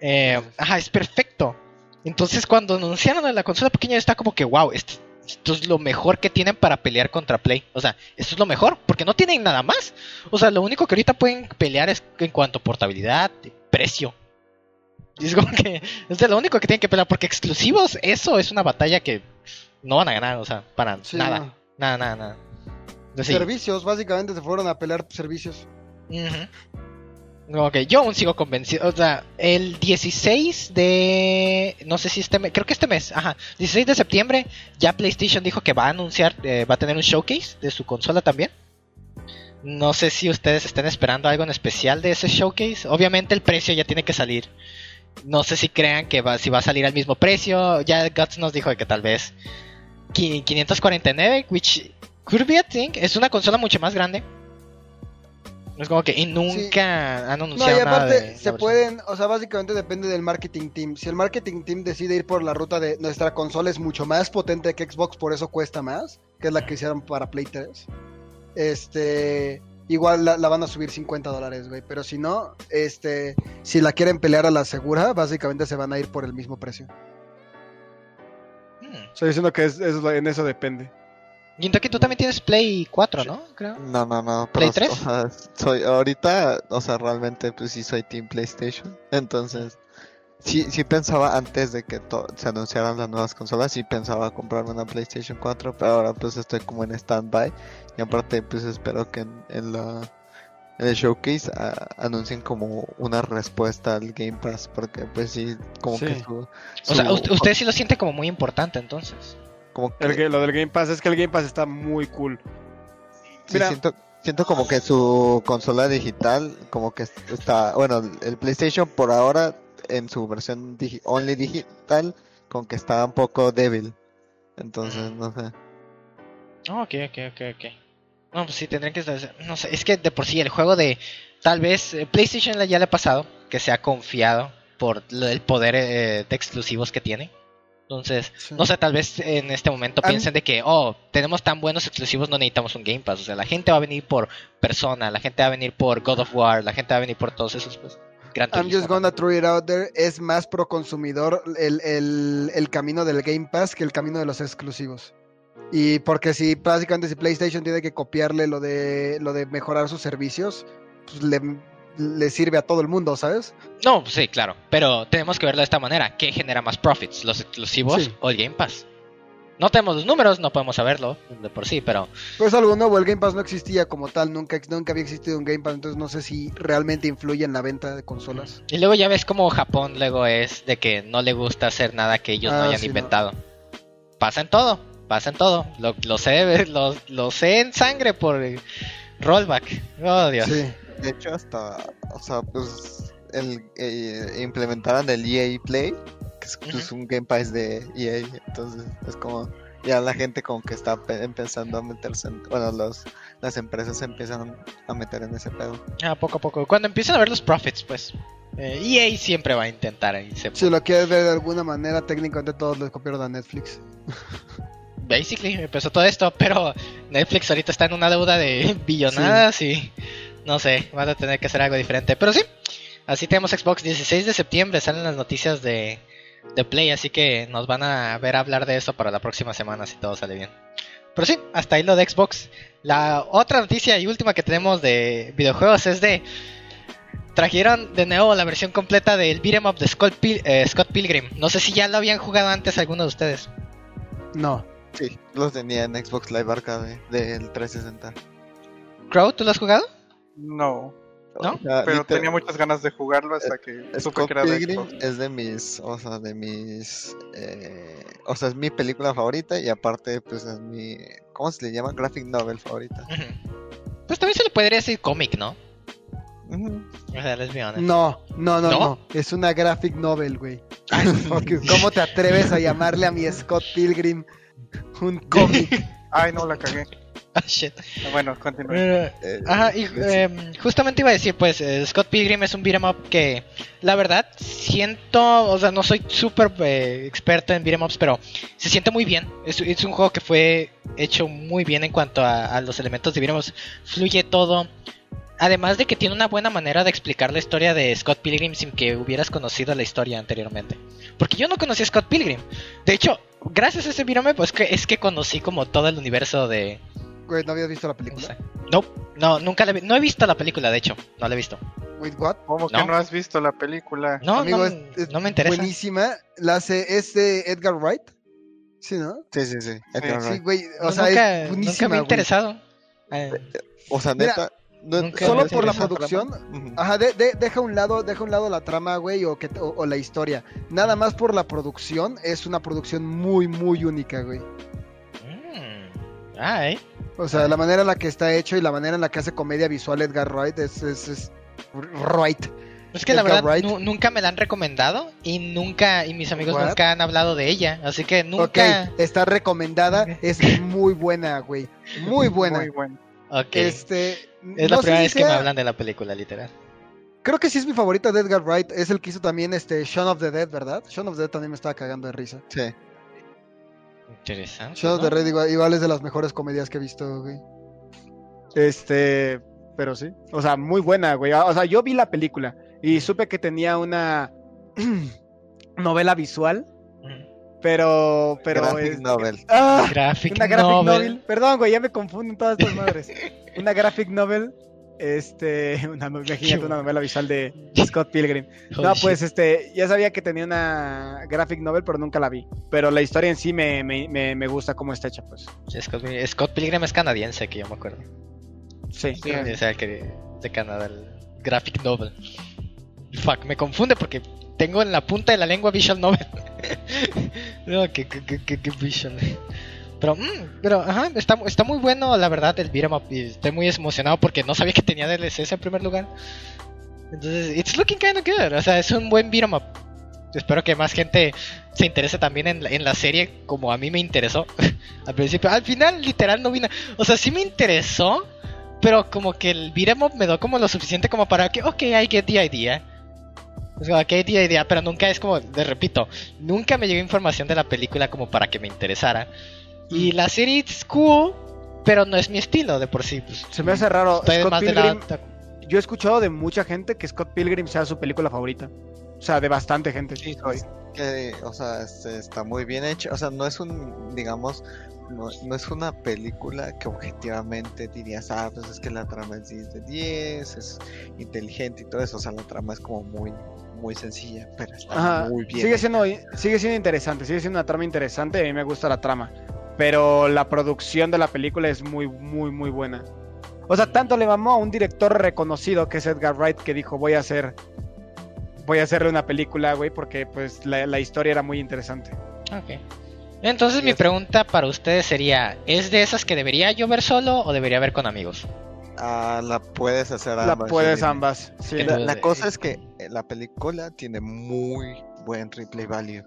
Eh, ajá, es perfecto. Entonces, cuando anunciaron la consola pequeña, está como que, wow, esto, esto es lo mejor que tienen para pelear contra Play. O sea, esto es lo mejor, porque no tienen nada más. O sea, lo único que ahorita pueden pelear es en cuanto a portabilidad, precio. Y es como que es de lo único que tienen que pelear, porque exclusivos, eso es una batalla que no van a ganar, o sea, para Sí, nada, no. nada, nada, nada. Entonces, sí. Servicios, básicamente se fueron a pelear servicios. Como que yo aún sigo convencido. O sea, el 16 de. No sé si este mes. Creo que este mes. Ajá. 16 de septiembre. Ya PlayStation dijo que va a anunciar. eh, va a tener un showcase de su consola también. No sé si ustedes estén esperando algo en especial de ese showcase. Obviamente el precio ya tiene que salir. No sé si crean que va, si va a salir al mismo precio. Ya Guts nos dijo que tal vez qui- 549, which could be a thing. Es una consola mucho más grande. Es como que y nunca han No, anunciado y nada aparte de se pueden, o sea, básicamente depende del marketing team. Si el marketing team decide ir por la ruta de nuestra consola es mucho más potente que Xbox, por eso cuesta más, que es la que hicieron para Play 3. Este, igual la, la van a subir 50 dólares, güey. Pero si no, este, si la quieren pelear a la segura, básicamente se van a ir por el mismo precio. Hmm. Estoy diciendo que es, es- en eso depende. Gintoki, tú también tienes Play 4, ¿no? Creo. No, no, no. ¿Play Pero, 3? o sea, soy, ahorita, o sea, realmente, pues sí soy Team PlayStation. Entonces, sí, sí pensaba antes de que se anunciaran las nuevas consolas, sí pensaba comprarme una PlayStation 4, pero ahora pues estoy como en stand-by. Y aparte, pues espero que en, en la, en el showcase a- anuncien como una respuesta al Game Pass, porque pues sí, como Sí. que su... O sea, usted, usted sí lo siente como muy importante entonces. Como que- El que- lo del Game Pass es que el Game Pass está muy cool. Sí, Mira. siento, siento como que su consola digital, como que está, bueno, el PlayStation por ahora en su versión digi- only digital, como que está un poco débil. Entonces, no sé. Oh, ok, ok, ok, ok. No, pues sí, tendrían que... No sé, es que de por sí el juego de... Tal vez eh, PlayStation ya le ha pasado que se ha confiado por lo- el poder eh, de exclusivos que tiene. Entonces, Sí. no sé, tal vez en este momento piensen de que, oh, tenemos tan buenos exclusivos, no necesitamos un Game Pass. O sea, la gente va a venir por Persona, la gente va a venir por God of War, la gente va a venir por todos esos, pues, Gran I'm just gonna throw it out there. Es más pro consumidor el, el- el camino del Game Pass que el camino de los exclusivos. Y porque si básicamente si PlayStation tiene que copiarle lo de lo de mejorar sus servicios, pues le, le sirve a todo el mundo, ¿sabes? No, pues sí, claro. Pero tenemos que verlo de esta manera. ¿Qué genera más profits? ¿Los exclusivos Sí. o el Game Pass? No tenemos los números, no podemos saberlo de por sí, pero Pero es algo nuevo, el Game Pass no existía como tal, nunca, nunca había existido un Game Pass, entonces no sé si realmente influye en la venta de consolas. Y luego ya ves como Japón luego es de que no le gusta hacer nada que ellos no Ah, hayan sí, no. inventado. Pasa en todo, pasa en todo. Lo, lo sé, lo, lo sé en sangre por rollback. Oh, Dios. Sí. De hecho, hasta, o sea, pues, el, eh, implementaron el EA Play, que es pues, un Game Pass de EA, entonces es como, ya la gente como que está pe- empezando a meterse en, bueno, los, las empresas se empiezan a meter en ese pedo. Ah, poco a poco. Cuando empiecen a ver los profits, pues. eh, EA siempre va a intentar ahí. se- Si lo quieres ver de alguna manera, técnicamente todos les copiaron a Netflix. Basically, empezó todo esto, pero Netflix ahorita está en una deuda de billonadas y no sé, van a tener que hacer algo diferente. Pero sí, así tenemos Xbox 16 de septiembre, salen las noticias de, de Play, así que nos van a ver hablar de eso para la próxima semana si todo sale bien. Pero sí, hasta ahí lo de Xbox. La otra noticia y última que tenemos de videojuegos es de... Trajeron de nuevo la versión completa del beat'em up de Scott, Pil- eh, Scott Pilgrim. No sé si ya lo habían jugado antes alguno de ustedes. No. Sí, los tenía en Xbox Live Arcade del 360. Crow, ¿tú lo has jugado? No, ¿No? O sea, pero literal- tenía muchas ganas de jugarlo hasta que supe Scott que era de Pilgrim Xbox. es de mis, o sea, de mis, eh, o sea, es mi película favorita y aparte, pues es mi, ¿cómo se le llama? Graphic novel favorita. Pues también se le podría decir cómic, ¿no? O sea, let's be honest. No, no, no, ¿No? no. Es una graphic novel, güey. Porque, ¿Cómo te atreves a llamarle a mi Scott Pilgrim un cómic? Ay, no, la cagué. Ah, shit. Bueno, continúe. Eh, Eh, Ajá, y es- em, justamente iba a decir, pues, eh, Scott Pilgrim es un beat'em up que, la verdad, siento, o sea, no soy súper eh, experto en beat'em ups, pero se siente muy bien. Es, es un juego que fue hecho muy bien en cuanto a, a los elementos de beat'em ups. Fluye todo. Además de que tiene una buena manera de explicar la historia de Scott Pilgrim sin que hubieras conocido la historia anteriormente. Porque yo no conocía a Scott Pilgrim. De hecho, gracias a ese up, pues que es que conocí como todo el universo de, ¿no habías visto la no película? sé. No, no, nunca la vi. No he visto la película, de hecho. No la he visto. Wait, what? ¿Cómo que No. no has visto la película? No, Amigo, no, es- es no me interesa. Buenísima. La hace es de Edgar Wright. Sí, ¿no? Sí, sí, sí. Edgar Sí, Wright. güey. O No, sea, nunca, es nunca buenísima. me ha interesado. Eh, O sea, Mira, neta. no- nunca Solo por la producción. Ajá, de- de- deja un lado, deja un lado la trama, güey, o, que, o, o la historia. Nada más por la producción, es una producción muy, muy única, güey. Ah, ¿eh? O sea, la manera en la que está hecho y la manera en la que hace comedia visual Edgar Wright es, es, es Wright. Es que la Edgar verdad Wright. nu- nunca me la han recomendado y nunca, y mis amigos What? nunca han hablado de ella. Así que nunca. Ok, está recomendada, es muy buena, güey. Muy buena. Muy bueno. Ok. Este, es no la primera vez que me sea- hablan de la película, literal. Creo que sí es mi favorita de Edgar Wright. Es el que hizo también este Shaun of the Dead, ¿verdad? Shaun of the Dead también me estaba cagando de risa. Sí. Interesante. Shaun of ¿no? the Dead igual, igual es de las mejores comedias que he visto, güey. Este, pero sí. O sea, muy buena, güey. O sea, yo vi la película y supe que tenía una novela visual, pero, pero Graphic es- novel. ¡Ah! Graphic Una graphic novel. novel. Perdón, güey, ya me confunden todas estas madres. Una graphic novel. Este, una, imagínate una novela visual de Scott Pilgrim. No, pues este, ya sabía que tenía una graphic novel, pero nunca la vi. Pero la historia en sí me, me, me, me gusta cómo está hecha, pues. Scott, Scott Pilgrim es canadiense, que yo me acuerdo. Sí. Sí. O sea, que de Canadá, el graphic novel. Fuck, me confunde porque tengo en la punta de la lengua visual novel. no, que, que, que, que, que visual. Pero, mm, pero, ajá, está, está muy bueno, la verdad, el beat'em up. Y estoy muy emocionado porque no sabía que tenía DLCs en primer lugar. Entonces, it's looking kind of good. O sea, es un buen beat'em up. Espero que más gente se interese también en, la- en la serie como a mí me interesó al principio. Al final, literal, no vino. O sea, sí me interesó, pero como que el beat'em up me dio como lo suficiente como para que, ok, I get the idea. O sea, ok, the idea, pero nunca es como, les repito, nunca me llegó información de la película como para que me interesara. Y la serie es cool, pero no es mi estilo de por sí. Pues, Se me hace raro. estoy Scott más de Pilgrim, la... yo he escuchado de mucha gente que Scott Pilgrim sea su película favorita. O sea, de bastante gente. Sí, soy. Que, o sea, este, está muy bien hecho. O sea, no es un, digamos, no, no es una película que objetivamente dirías, ah, pues es que la trama es 10 de 10, es inteligente y todo eso. O sea, la trama es como muy, muy sencilla, pero está Ajá, muy bien. Sigue siendo, sigue siendo interesante, sigue siendo una trama interesante, a mí me gusta la trama. Pero la producción de la película es muy, muy, muy buena. O sea, tanto le mamó a un director reconocido que es Edgar Wright que dijo voy a hacer. Voy a hacerle una película, güey, porque pues la, la historia era muy interesante. Ok. Entonces Y mi es- pregunta para ustedes sería, ¿es de esas que debería yo ver solo o debería ver con amigos? Ah, la puedes hacer La ambas, puedes Jimmy. ambas. Sí. La, la eh, cosa es que eh, la película tiene muy buen replay value.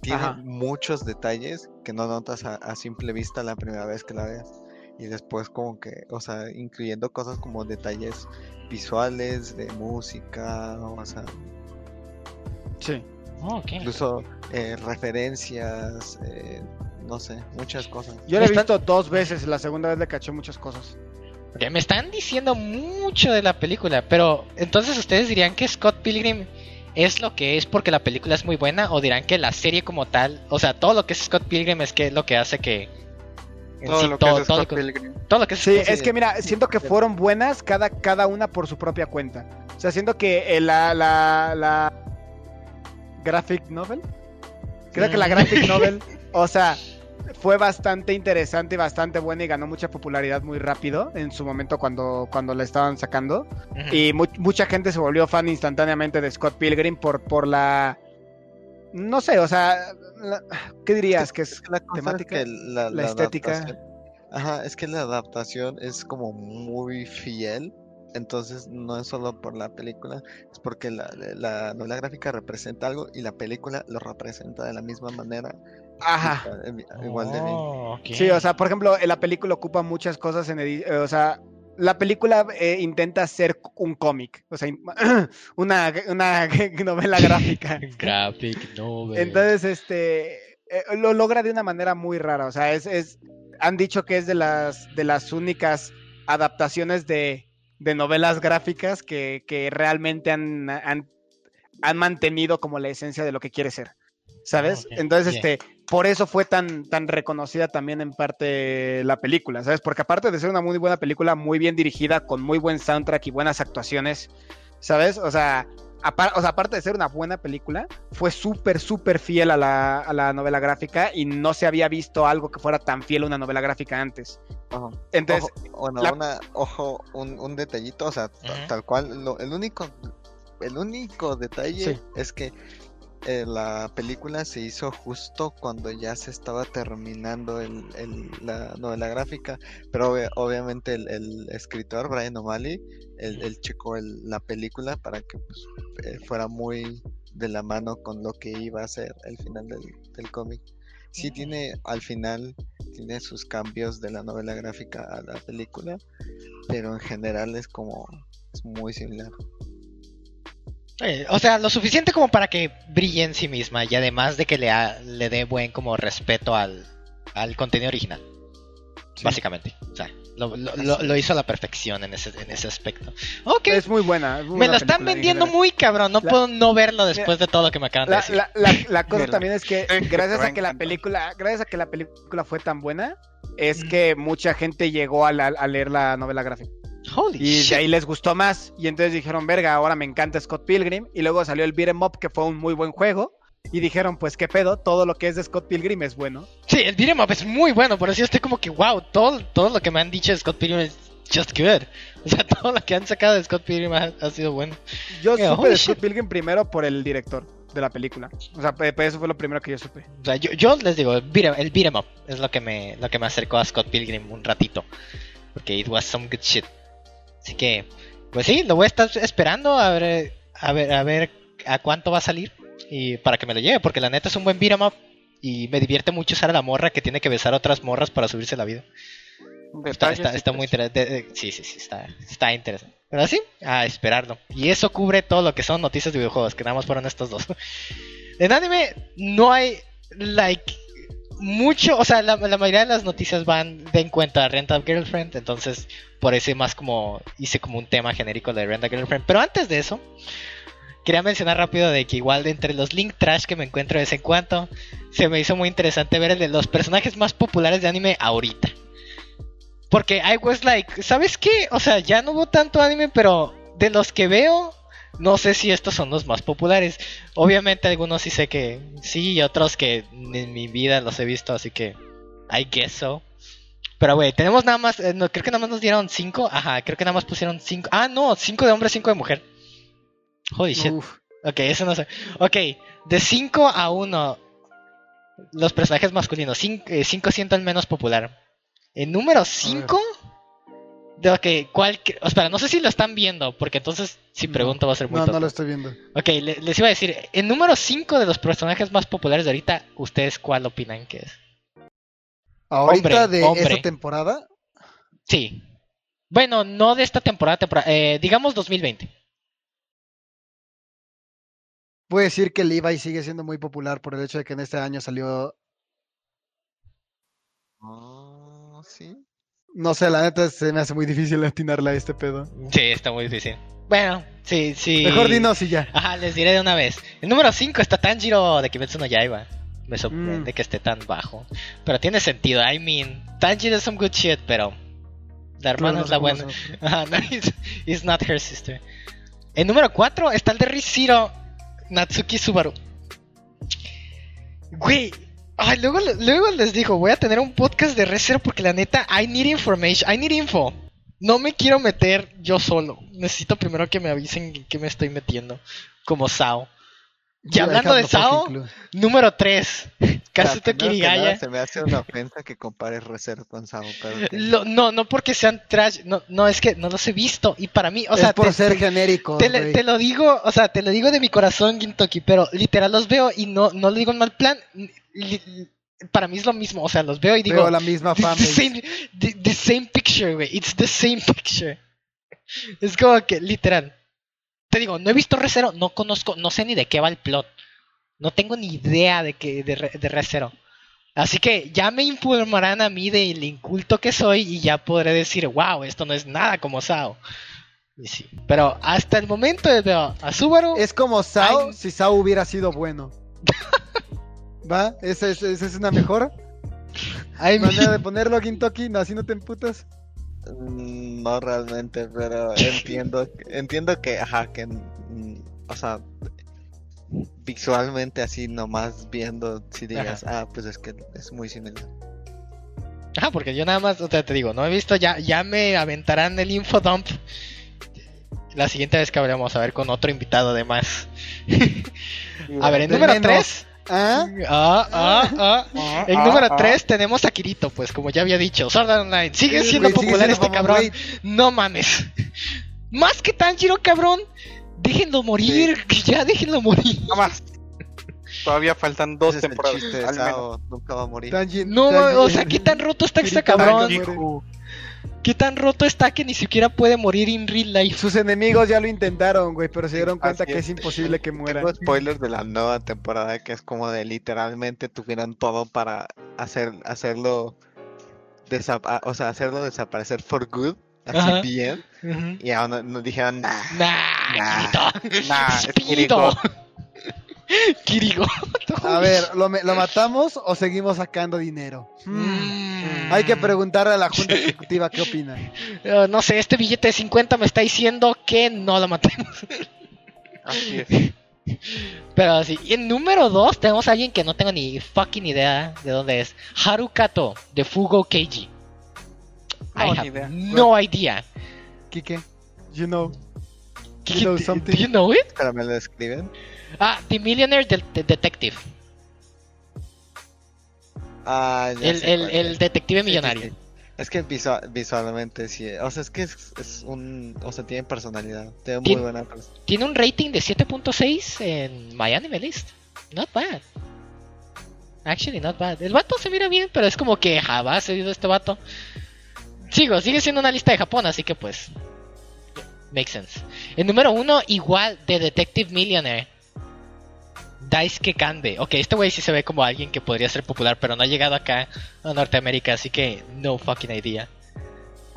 Tiene Ajá. muchos detalles que no notas a, a simple vista la primera vez que la veas. Y después como que, o sea, incluyendo cosas como detalles visuales, de música, o sea, sí. Oh, incluso eh, referencias, eh, no sé, muchas cosas. Yo la he visto dos veces, la segunda vez le caché muchas cosas. Me están diciendo mucho de la película, pero entonces ustedes dirían que Scott Pilgrim es lo que es porque la película es muy buena o dirán que la serie como tal, o sea, todo lo que es Scott Pilgrim es que lo que hace que Todo sí, lo que todo, Scott lo que- Pilgrim. todo lo que es Sí, es que mira, siento que fueron buenas cada, cada una por su propia cuenta. O sea, siento que eh, la, la, la graphic novel, creo que la Mm. graphic novel, o sea, fue bastante interesante y bastante buena y ganó mucha popularidad muy rápido en su momento cuando, cuando la estaban sacando. Y mu- mucha gente se volvió fan instantáneamente de Scott Pilgrim por, por la... No sé, o sea, la- ¿qué dirías? Que es La es temática, que la, la la estética. adaptación- Ajá, es que la adaptación es como muy fiel. Entonces no es solo por la película, es porque la, la novela gráfica representa algo y la película lo representa de la misma manera. Ajá. Igual- de bien. Oh. Sí, o sea, por ejemplo, en la película ocupa muchas cosas en eh, o sea, la película eh, intenta ser un cómic, o sea, una, una novela gráfica. Graphic novel. Entonces, este, eh, lo logra de una manera muy rara, o sea, es, es, han dicho que es de las, de las únicas adaptaciones de, de novelas gráficas que, que realmente han, han, han mantenido como la esencia de lo que quiere ser. ¿Sabes? Entonces, bien. este, por eso fue tan, tan reconocida también en parte la película, ¿sabes? Porque aparte de ser una muy buena película, muy bien dirigida, con muy buen soundtrack y buenas actuaciones, ¿Sabes? O sea, apar- o sea, aparte de ser una buena película, fue súper, súper fiel a la, a la novela gráfica y no se había visto algo que fuera tan fiel a una novela gráfica antes. Ojo, Entonces, ojo, bueno, la- una, ojo, un, un detallito, o sea, tal cual, lo- el único, el único detalle Sí. es que eh, la película se hizo justo cuando ya se estaba terminando el, el- la novela gráfica, pero obvia- obviamente el, el escritor Brian O'Malley, él, checó el- la película para que pues, eh, fuera muy de la mano con lo que iba a ser el final del, del cómic. Sí tiene, al final, tiene sus cambios de la novela gráfica a la película, pero en general es como, es muy similar. Eh, o sea, lo suficiente como para que brille en sí misma y además de que le, ha- le dé buen como respeto al, al contenido original. Básicamente. O sea, lo, lo- lo- lo hizo a la perfección en ese, en ese aspecto. Ok. es muy buena. es muy Me buena lo están vendiendo muy cabrón. No La- puedo no verlo después de todo lo que me acaban de La, decir. la- la- la cosa también es que gracias a que la película, gracias a que la película fue tan buena, es Mm. que mucha gente llegó a, la- a leer la novela gráfica. Holy Y shit. de ahí les gustó más. Y entonces dijeron, verga, ahora me encanta Scott Pilgrim. Y luego salió el Beat'em Up, que fue un muy buen juego. Y dijeron, pues qué pedo, todo lo que es de Scott Pilgrim es bueno. Sí, el beat'em up es muy bueno, por eso yo estoy como que, wow, todo, todo lo que me han dicho de Scott Pilgrim es just good. O sea, todo lo que han sacado de Scott Pilgrim ha, ha sido bueno. Yo supe de Scott. Pilgrim primero por el director de la película. O sea, eso fue lo primero que yo supe. O sea, yo, yo les digo, el beat'em, beat'em up es lo que, me, lo que me acercó a Scott Pilgrim un ratito. Porque it was some good shit. Así que, pues sí, lo voy a estar esperando a ver, a ver, a ver a cuánto va a salir. Y para que me lo lleve, porque la neta es un buen beat'em up. Y me divierte mucho usar a la morra que tiene que besar a otras morras para subirse la vida. Está, Detalles está, muy interesante. Sí, sí, sí, está, está interesante. Pero sí, a esperarlo. Y eso cubre todo lo que son noticias de videojuegos, que nada más fueron estos dos. En anime no hay, like, mucho, o sea, la, mayoría de las noticias van de en cuenta a Rent a Girlfriend, entonces por eso más como hice como un tema genérico de Rent a Girlfriend. Pero antes de eso, quería mencionar rápido de que igual de entre los link trash que me encuentro de vez en cuando, se me hizo muy interesante ver el de los personajes más populares de anime ahorita. Porque I was like, ¿sabes qué? O sea, ya no hubo tanto anime, pero de los que veo, no sé si estos son los más populares. Obviamente algunos sí sé que sí y otros que en mi vida los he visto, así que I guess so. Pero güey, tenemos nada más, eh, no, creo que nada más nos dieron cinco. Ajá, creo que nada más pusieron cinco. Ah, no, cinco de hombre, cinco de mujer. Holy shit. Uf. Ok, eso no sé. Ok, de 5 a 1, los personajes masculinos. 5 siento el menos popular. El número 5, de ok, ¿cuál? cre- Espera, no sé si lo están viendo, porque entonces si pregunto va a ser muy No, tonto. no lo estoy viendo. Ok, le- les iba a decir, el número 5 de los personajes más populares de ahorita, ¿ustedes cuál opinan que es? Ahorita Hombre, de hombre. esta temporada, Sí. Bueno, no de esta temporada, temporada eh, digamos 2020. puedo decir que Levi sigue siendo muy popular por el hecho de que en este año salió. Oh, sí. No sé, la neta se me hace muy difícil atinarle a este pedo. Sí, está muy difícil. Bueno, sí, sí. Mejor dinos y ya. Ajá, les diré de una vez. El número 5 está Tanjiro de Kimetsu no Yaiba. Me sorprende Mm. que esté tan bajo. Pero tiene sentido. I mean, Tanjiro es some good shit, pero la hermana No, no es la buena. Ajá, no, it's, it's not her sister. El número 4 está el de Riziro Natsuki Subaru. Güey. Ay, luego, luego les digo, voy a tener un podcast de Riziro porque la neta, I need information, I need info. No me quiero meter yo solo. Necesito primero que me avisen en qué me estoy metiendo. Como Sao. Y hablando de Sao, número 3. Kazuto Kirigaya. Se me hace una ofensa que compares Reserve con Sao, pero ok. Lo- no, no porque sean trash. No, no, es que no los he visto. Y para mí, o sea, es por te- ser genérico. te lo digo, o sea, te lo digo de mi corazón, Gintoki, pero literal los veo y no, no lo digo en mal plan. Para mí es lo mismo, o sea, los veo y digo, Veo la misma "This is the fanbase. same, the, the same picture, güey, it's the same picture. Es como que, literal. Te digo, no he visto Recero, no conozco, no sé ni de qué va el plot. No tengo ni idea de que de, de Recero. Así que ya me informarán a mí del inculto que soy y ya podré decir, wow, esto no es nada como Sao. Y sí. Pero hasta el momento veo a Subaru. Es como Sao si Sao hubiera sido bueno. ¿Va? ¿Esa es, esa es una mejor mean, manera de ponerlo, Gintoki? ¿No, así no te emputas? Mm, No realmente, pero entiendo, entiendo que, ajá, que, mm, o sea, visualmente así nomás viendo, si digas, ah, pues es que es muy similar. Ah, porque yo nada más, o sea, te digo, no he visto, ya, ya me aventarán el infodump. La siguiente vez que hablemos, a ver con otro invitado además. a ver, en número menos. 3. ¿Ah? Ah, ah, En ah, número ah. 3 tenemos a Kirito, pues como ya había dicho, Sword Art Online. Sigue siendo sigue popular siendo este cabrón. No mames. Más que Tanjiro, cabrón. Déjenlo morir, ya déjenlo morir. No más. Todavía faltan dos temporadas. chiste al menos. Nunca va a morir. Tanji- No, Tanji- o sea, qué tan roto está este cabrón. Qué tan roto está que ni siquiera puede morir en real life. Sus enemigos ya lo intentaron, güey, pero se dieron cuenta Así que es. es imposible que muera. Tengo spoilers de la nueva temporada que es como de literalmente tuvieron todo para hacer hacerlo desapa- o sea, hacerlo desaparecer for good, así Ajá. bien, y aún no- nos dijeron nah, Nah, Nah. Nah, es Speedo. Kirito. Kirigo. A ver, ¿lo, matamos o seguimos sacando dinero? Mm. Hay que preguntarle a la junta ejecutiva qué opina. Eh, no sé, este billete de 50 me está diciendo que no lo matemos. Así es. Pero sí, y en número 2 tenemos a alguien que no tengo ni fucking idea de dónde es. Harukato de Fugo Keiji. No, I have idea. no idea. Kike, you know. ¿Qué- You know something? do you know it? pero me lo escriben. Ah, The Millionaire de- de- Detective. Ah, ya El, sé el, el detective Sí, sí, millonario. sí. Es que visual- visualmente sí, o sea, es que es, es un, o sea, tiene personalidad, tiene muy buena personalidad. Tiene un rating de 7.6 en Anime List. Not bad. Actually, not bad. El vato se mira bien, pero es como que jamás he oído este vato. Sigo, sigue siendo una lista de Japón, así que pues. Makes sense. El número uno, igual de Detective Millionaire. Daisuke Kande. Ok, este güey sí se ve como alguien que podría ser popular, pero no ha llegado acá a Norteamérica, así que no fucking idea. Ah,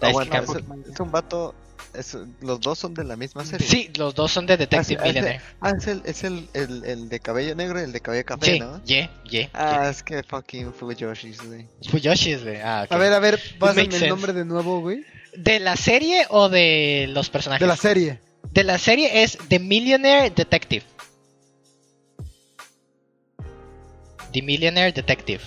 Daisuke bueno, Kande. es, es un vato, es- los dos son de la misma serie. Sí, los dos son de Detective Ah, sí, Millionaire. Ah, es el, es el, el, el de cabello negro y el de cabello café, Sí, ¿no? yeah, yeah. Ah, es que fucking Fujoshis, güey. Fuyoshis, güey. Ah, ok. A ver, a ver, makes el sense. nombre de nuevo, güey. ¿De la serie o de los personajes? De la serie. De la serie es The Millionaire Detective. The Millionaire Detective.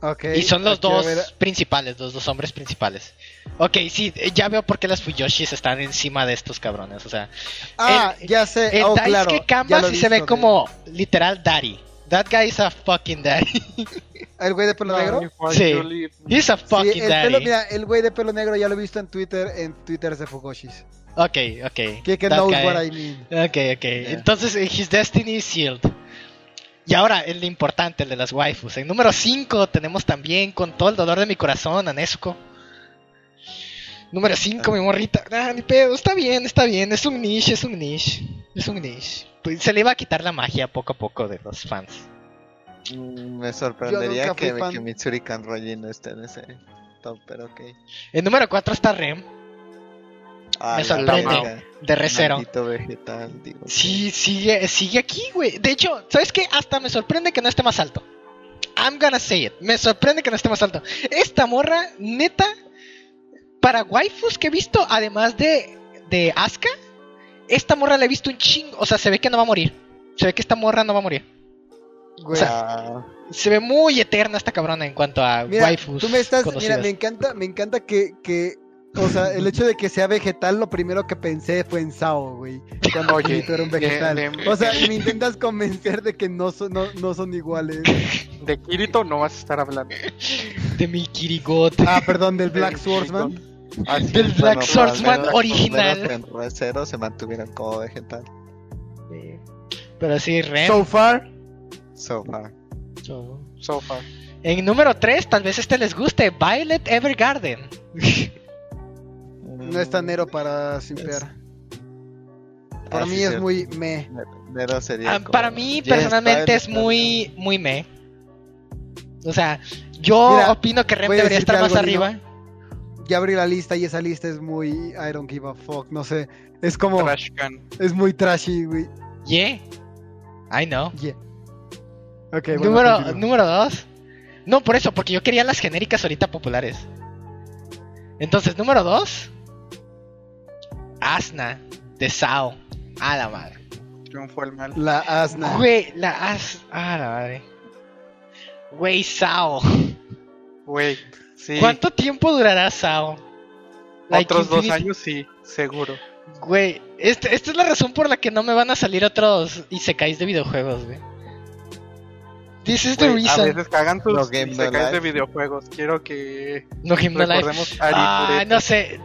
Ok. y son los dos ver, principales, los dos hombres principales. Ok, sí, eh, ya veo por qué las Fuyoshis están encima de estos cabrones. O sea, Ah, el- ya sé. el oh, Daisuke claro. Kamba sí se ve como literal daddy. That guy is a fucking daddy. ¿El güey de pelo negro? Sí. He's a Sí, fucking el daddy. pelo, mira, el güey de pelo negro ya lo he visto en Twitter, en Twitter de Fugoshis. Ok, ok. Que que knows guy. what I mean. Ok, ok. Entonces, eh, His Destiny is sealed. Y ahora, el importante, el de las waifus. En número 5 tenemos también, con todo el dolor de mi corazón, a Nezuko. Número 5, mi morrita. Ah, ni pedo, está bien, está bien. Es un niche, es un niche. Es un niche. Pues se le iba a quitar la magia poco a poco de los fans. Mm, Me sorprendería que, que Mitsuri Kanroji no esté en ese top, pero ok. En número 4 está Rem, Ah, Me sorprende. de Recero. Maldito vegetal, digo. Sí, sigue, sigue aquí, güey. De hecho, ¿sabes qué? Hasta me sorprende que no esté más alto. I'm gonna say it. Me sorprende que no esté más alto. Esta morra, neta, para waifus que he visto, además de, de Asuka, esta morra la he visto un chingo. O sea, se ve que no va a morir. Se ve que esta morra no va a morir. Güey. Ah, Se ve muy eterna esta cabrona en cuanto a Mira, waifus. tú me estás, mira, me encanta, me encanta que, que, o sea, el hecho de que sea vegetal, lo primero que pensé fue en Sao, güey. Cuando Oye, Kirito era un de- vegetal. de- O sea, me intentas convencer de que no son, no, no son iguales. De Kirito no vas a estar hablando. De mi Kirigot. Ah, perdón, del Black Swordsman. ah, sí, Del Black pero Swordsman original. En Recero se mantuvieron como vegetal. Pero sí, Rem. So far, So far. So far. En número 3, tal vez este les guste. Violet Evergarden. no es tan nero para simpear. Para Ah, mí sí, es muy me. Nero sería Ah, como- para mí, Yes, personalmente, es muy, muy me. O sea, yo Mira, opino que Rem debería estar más arriba. Ya abrí la lista y esa lista es muy I don't give a fuck, no sé. Es como, Trash can. es muy trashy, güey. Yeah. I know. Yeah. Ok, bueno, número, continúa. número 2. No, por eso, porque yo quería las genéricas ahorita populares. Entonces, número 2. Asna de Sao. A la madre. Triunfó el mal. La asna. Güey, la As. A la madre. Güey, Sao. Güey, sí. ¿Cuánto tiempo durará Sao? Like Otros dos Infinity- años, sí, seguro. Güey, este- esta es la razón por la que no me van a salir otros Isekais de videojuegos, güey. This is the Güey, a reason. veces cagan tus No Game, no isekais de videojuegos. Quiero que No Game No Life. recordemos a Ah, no sé.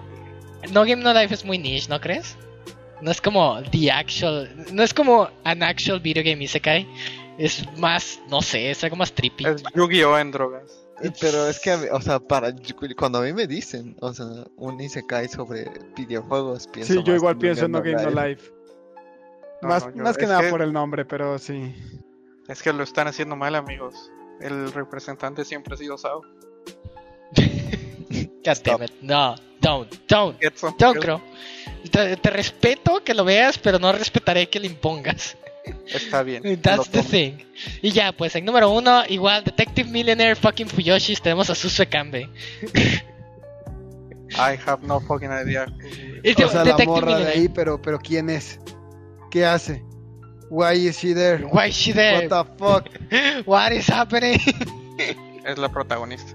No Game No Life es muy niche, ¿no crees? No es como the actual. No es como an actual video game Isekai. Es más, no sé, es algo más trippy. Es Yu-Gi-Oh! en drogas. Pero es que, o sea, para cuando a mí me dicen, o sea, un Isekai sobre videojuegos, pienso Sí, yo más igual en pienso en No Game No Life. No, más no, yo- más que nada que- por el nombre, pero sí. Es que lo están haciendo mal, amigos. El representante siempre ha sido Sao. God damn it. No, don't, don't. Get some Don't, help. creo. Te, te respeto que lo veas, pero no respetaré que le impongas. Está bien. lo That's the thing. Y ya, pues en número uno, igual, Detective Millionaire fucking Fuyoshis, tenemos a Susue Kambe. I have no fucking idea. Es O sea, la Detective morra de Millionaire. ahí, pero, pero ¿quién es? ¿Qué hace? Why is she there? Why is she there? What the fuck? What is happening? Es la protagonista.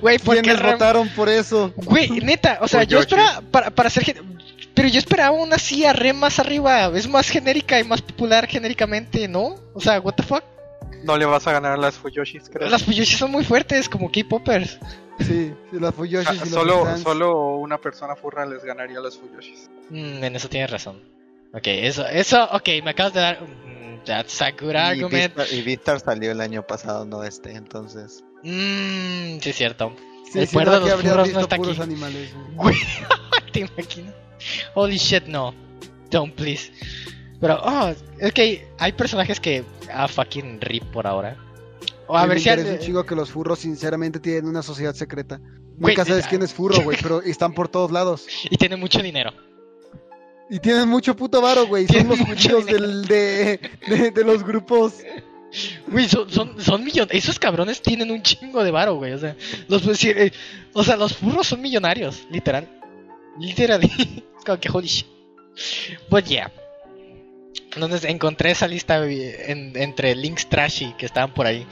Güey, ¿por qué ¿Quiénes Ram- votaron por eso? Güey, neta, o sea, yo esperaba para, para ser gen- pero yo esperaba una así a re más arriba, es más genérica y más popular genéricamente, ¿no? O sea, what the fuck? No le vas a ganar a las Fuyoshis, creo. Las Fuyoshis son muy fuertes, como K-popers. Sí, sí, las Ah, Fuyoshis y los solo, solo una persona furra les ganaría a las Fuyoshis. Mm, en eso tienes razón. Ok, eso, eso, ok, me acabas de dar. mm, That's a good Y argument. Y Vistar salió el año pasado, no este, entonces. Mmm, sí, es cierto. Sí, el no, de que los furros no está aquí. animales. güey. Güey, te imaginas. Holy shit, no. Don't, please. Pero, oh, ok, hay personajes que. Ah, fucking rip por ahora. O a ver si. al- un chico que los furros sinceramente tienen una sociedad secreta. Güey, Nunca sabes quién es furro, güey, pero están por todos lados. Y tiene mucho dinero. Y tienen mucho puto varo, güey. Son Tienen los judíos del, de, de, de los grupos. Güey, son, son, son millones. Esos cabrones tienen un chingo de varo, güey. O sea, los, pues, sí, eh, o sea, los furros son millonarios, literal. Literal. como que holy shit. But yeah. Entonces encontré esa lista en- entre links trashy que estaban por ahí.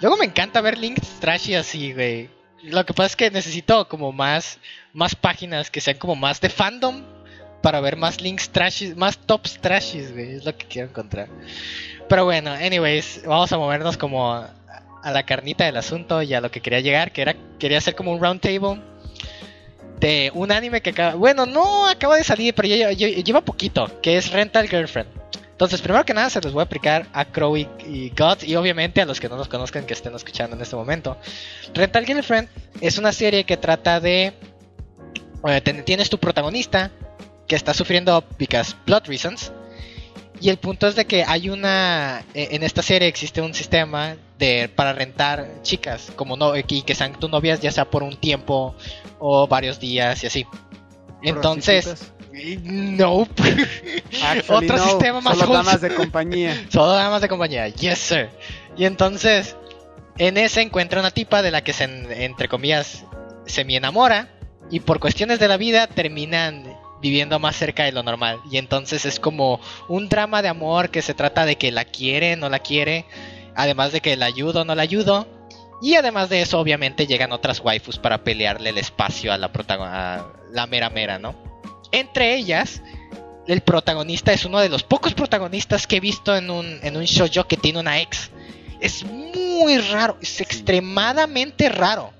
Luego me encanta ver links trashy así, güey. Lo que pasa es que necesito como más, más páginas que sean como más de fandom para ver más links trashy, más tops trashies, güey. Es lo que quiero encontrar. Pero bueno, anyways, vamos a movernos como a, la carnita del asunto y a lo que quería llegar, que era quería hacer como un round table de un anime que acaba, bueno, no acaba de salir, pero ya, ya- lleva poquito, que es Rental Girlfriend. Entonces, primero que nada, se los voy a aplicar a Crow y, y Gods y obviamente a los que no nos conozcan que estén escuchando en este momento. Rental Girlfriend es una serie que trata de... eh, tienes tu protagonista que está sufriendo because plot reasons y el punto es de que hay una. eh, En esta serie existe un sistema de para rentar chicas, como no, y que sean tus novias, ya sea por un tiempo o varios días y así. Entonces, no. Actually, Otro no, sistema más Solo damas de compañía. Solo damas de compañía, yes sir. Y entonces, en ese encuentra una tipa de la que se, en- entre comillas, se me enamora. Y por cuestiones de la vida terminan viviendo más cerca de lo normal. Y entonces es como un drama de amor que se trata de que la quiere, no la quiere. Además de que la ayudo, no la ayudo. Y además de eso, obviamente llegan otras waifus para pelearle el espacio a la, a la mera mera, ¿no? Entre ellas, el protagonista es uno de los pocos protagonistas que he visto en un, en un shoujo que tiene una ex. Es muy raro, es extremadamente raro.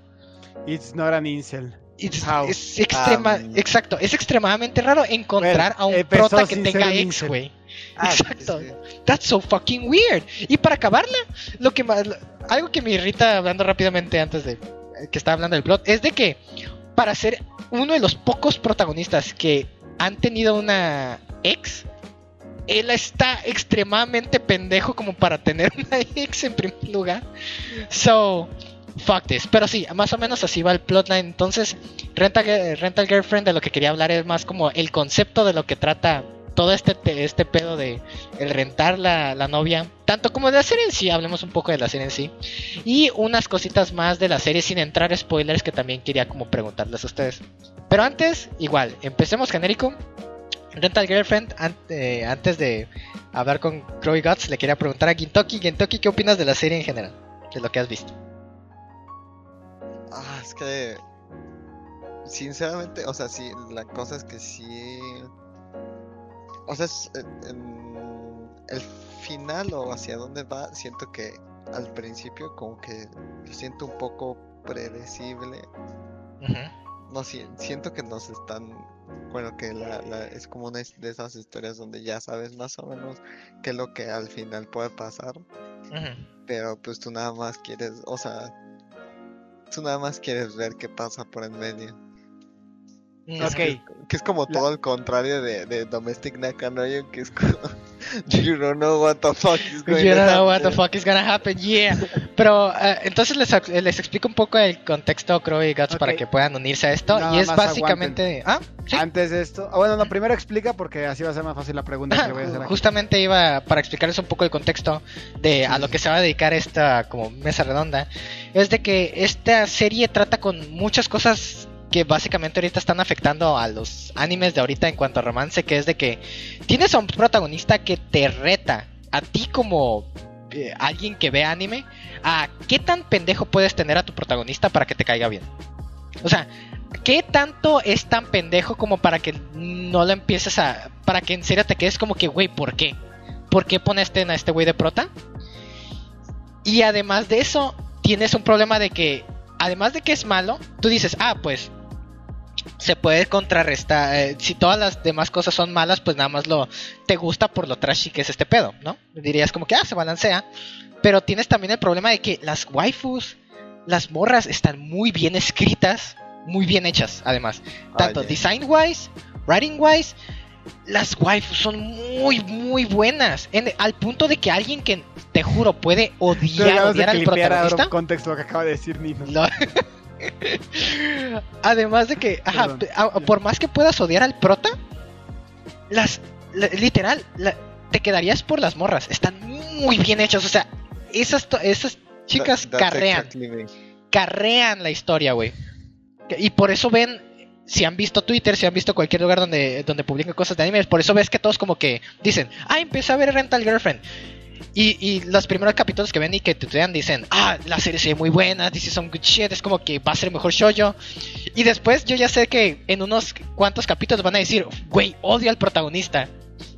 It's not an incel. Es, extrema, Um, exacto, es extremadamente raro encontrar a un prota que tenga ex, güey. Ah, Exacto. That's so fucking weird. Y para acabarla, lo que más, algo que me irrita hablando rápidamente antes de que estaba hablando del plot es de que para ser uno de los pocos protagonistas que han tenido una ex, él está extremadamente pendejo como para tener una ex en primer lugar. So, fuck this. Pero sí, más o menos así va el plotline. Entonces, Rental, Girlfriend de lo que quería hablar es más como el concepto de lo que trata todo este, te- este pedo de el rentar la, la novia, tanto como de la serie en sí, hablemos un poco de la serie en sí, y unas cositas más de la serie sin entrar spoilers que también quería como preguntarles a ustedes. Pero antes, igual, empecemos genérico. Rental Girlfriend, eh, antes de hablar con Crow y Guts, le quería preguntar a Gintoki, Gintoki, ¿qué opinas de la serie en general? De lo que has visto. Es que. Sinceramente, o sea, sí, la cosa es que sí. O sea, es, en- en el final o hacia dónde va, siento que al principio, como que lo siento un poco predecible. No, si- siento que nos están. Bueno, que la, la- es como una de esas historias donde ya sabes más o menos qué es lo que al final puede pasar. Pero pues tú nada más quieres, o sea, tú nada más quieres ver qué pasa por en medio. Que es como La- todo al contrario de, de Domestic Nakanoyo, que es como You don't know what the fuck is going You to don't know what the happen". fuck is gonna happen, yeah. Pero eh, entonces les, les explico un poco el contexto Crow y Guts para que puedan unirse a esto. Nada y es básicamente. Ah, sí. Antes de esto, ah, bueno, no, primero explica porque así va a ser más fácil la pregunta que voy a hacer. aquí. Justamente iba para explicarles un poco el contexto de a lo que se va a dedicar esta como mesa redonda. Es de que esta serie trata con muchas cosas que básicamente ahorita están afectando a los animes de ahorita en cuanto a romance, que es de que tienes a un protagonista que te reta a ti como eh, alguien que ve anime a qué tan pendejo puedes tener a tu protagonista para que te caiga bien. O sea, ¿qué tanto es tan pendejo como para que no lo empieces a... para que en serio te quedes como que, güey, ¿por qué? ¿Por qué pones a este güey de prota? Y además de eso, tienes un problema de que, además de que es malo, tú dices, ah, pues se puede contrarrestar. eh, si todas las demás cosas son malas, pues nada más lo te gusta por lo trashy que es este pedo, ¿no? Dirías como que, ah, se balancea. Pero tienes también el problema de que las waifus, las morras, están muy bien escritas, muy bien hechas, además. Tanto design wise, writing wise, las waifus son muy, muy buenas. En- al punto de que alguien que, te juro, puede odiar, odiar al protagonista. contexto lo que acaba de decir Nino. Además de que, ajá, Perdón. p- a- por más que puedas odiar al prota, las, la- literal, la- te quedarías por las morras. Están muy bien hechas, o sea, esas, to- esas chicas That- carrean, exactly carrean la historia, güey. Y por eso ven, si han visto Twitter, si han visto cualquier lugar donde, donde publican cosas de anime, por eso ves que todos como que dicen, ah, empecé a ver Rental Girlfriend. Y, los primeros capítulos que ven y que tuitean dicen, ah, la serie se ve muy buena, is some good shit, es como que va a ser el mejor shoujo. Y después yo ya sé que en unos cuantos capítulos van a decir, güey, odio al protagonista.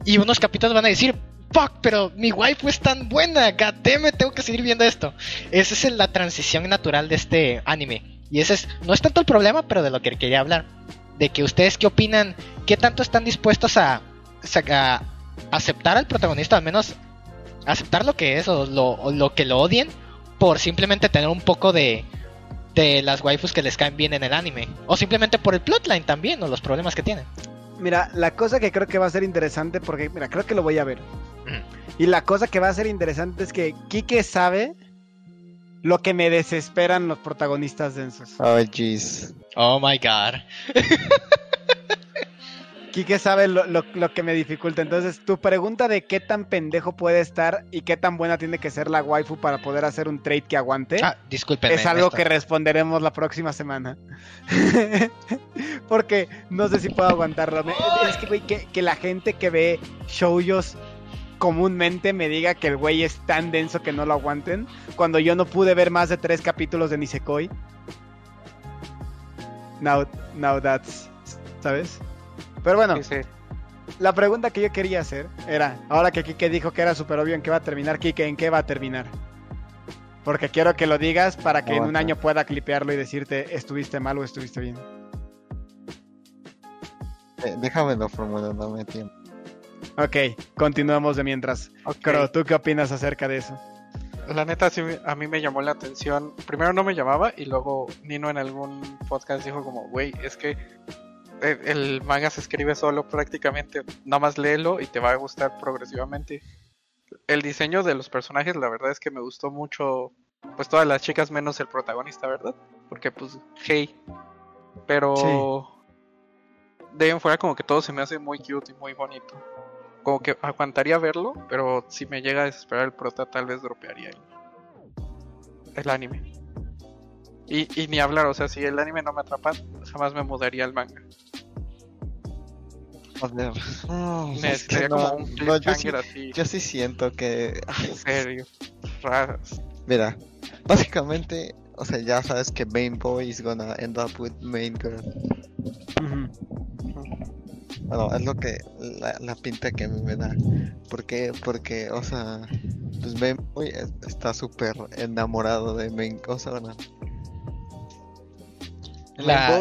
Y unos capítulos van a decir, fuck, pero mi waifu es tan buena, goddammit, tengo que seguir viendo esto. Esa es la transición natural de este anime. Y ese es, no es tanto el problema, pero de lo que quería hablar. De que ustedes qué opinan, qué tanto están dispuestos a aceptar al protagonista, al menos aceptar lo que es o lo, o lo que lo odien, por simplemente tener un poco de, de las waifus que les caen bien en el anime. O simplemente por el plotline también, o los problemas que tienen. Mira, la cosa que creo que va a ser interesante, porque, mira, creo que lo voy a ver. Ujú. Y la cosa que va a ser interesante es que Kike sabe lo que me desesperan los protagonistas densos. Oh, jeez. Oh my god. Kike sabe lo, lo- lo que me dificulta. Entonces, tu pregunta de qué tan pendejo puede estar y qué tan buena tiene que ser la waifu para poder hacer un trade que aguante. Ah, disculpen. es algo que responderemos la próxima semana. Porque no sé si puedo aguantarlo. Es que, güey, que, que la gente que ve shoujos comúnmente me diga que el güey es tan denso que no lo aguanten. Cuando yo no pude ver más de tres capítulos de Nisekoi. Now, now that's. ¿Sabes? Pero bueno, Sí, sí. la pregunta que yo quería hacer era, ahora que Kike dijo que era súper obvio en qué va a terminar, Kike, ¿en qué va a terminar? Porque quiero que lo digas para que en un año pueda clipearlo y decirte, estuviste mal o estuviste bien. Eh, déjame lo formular, dame tiempo. Ok, continuamos de mientras. Ok. Pero, ¿tú qué opinas acerca de eso? La neta, sí, me- a mí me llamó la atención. Primero no me llamaba y luego Nino en algún podcast dijo como, güey, es que el, manga se escribe solo prácticamente. Nada más léelo y te va a gustar progresivamente. El diseño de los personajes, la verdad es que me gustó mucho. Pues todas las chicas menos el protagonista, ¿verdad? Porque pues, hey. Pero... De ahí en fuera como que todo se me hace muy cute y muy bonito. como que aguantaría verlo, pero si me llega a desesperar el prota, tal vez dropearía el, el anime. Y, y ni hablar, o sea, si el anime no me atrapa, jamás me mudaría al manga. A ver, mm, Me es que no, como un no, yo, sí, así, yo sí siento que, en serio, raras. mira, básicamente, o sea, ya sabes que main boy is gonna end up with main girl. Ujú. Bueno, es lo que la, la pinta que a mí me da. ¿Por qué? Porque, o sea, pues main boy es- está súper enamorado de main, o sea, bueno, La-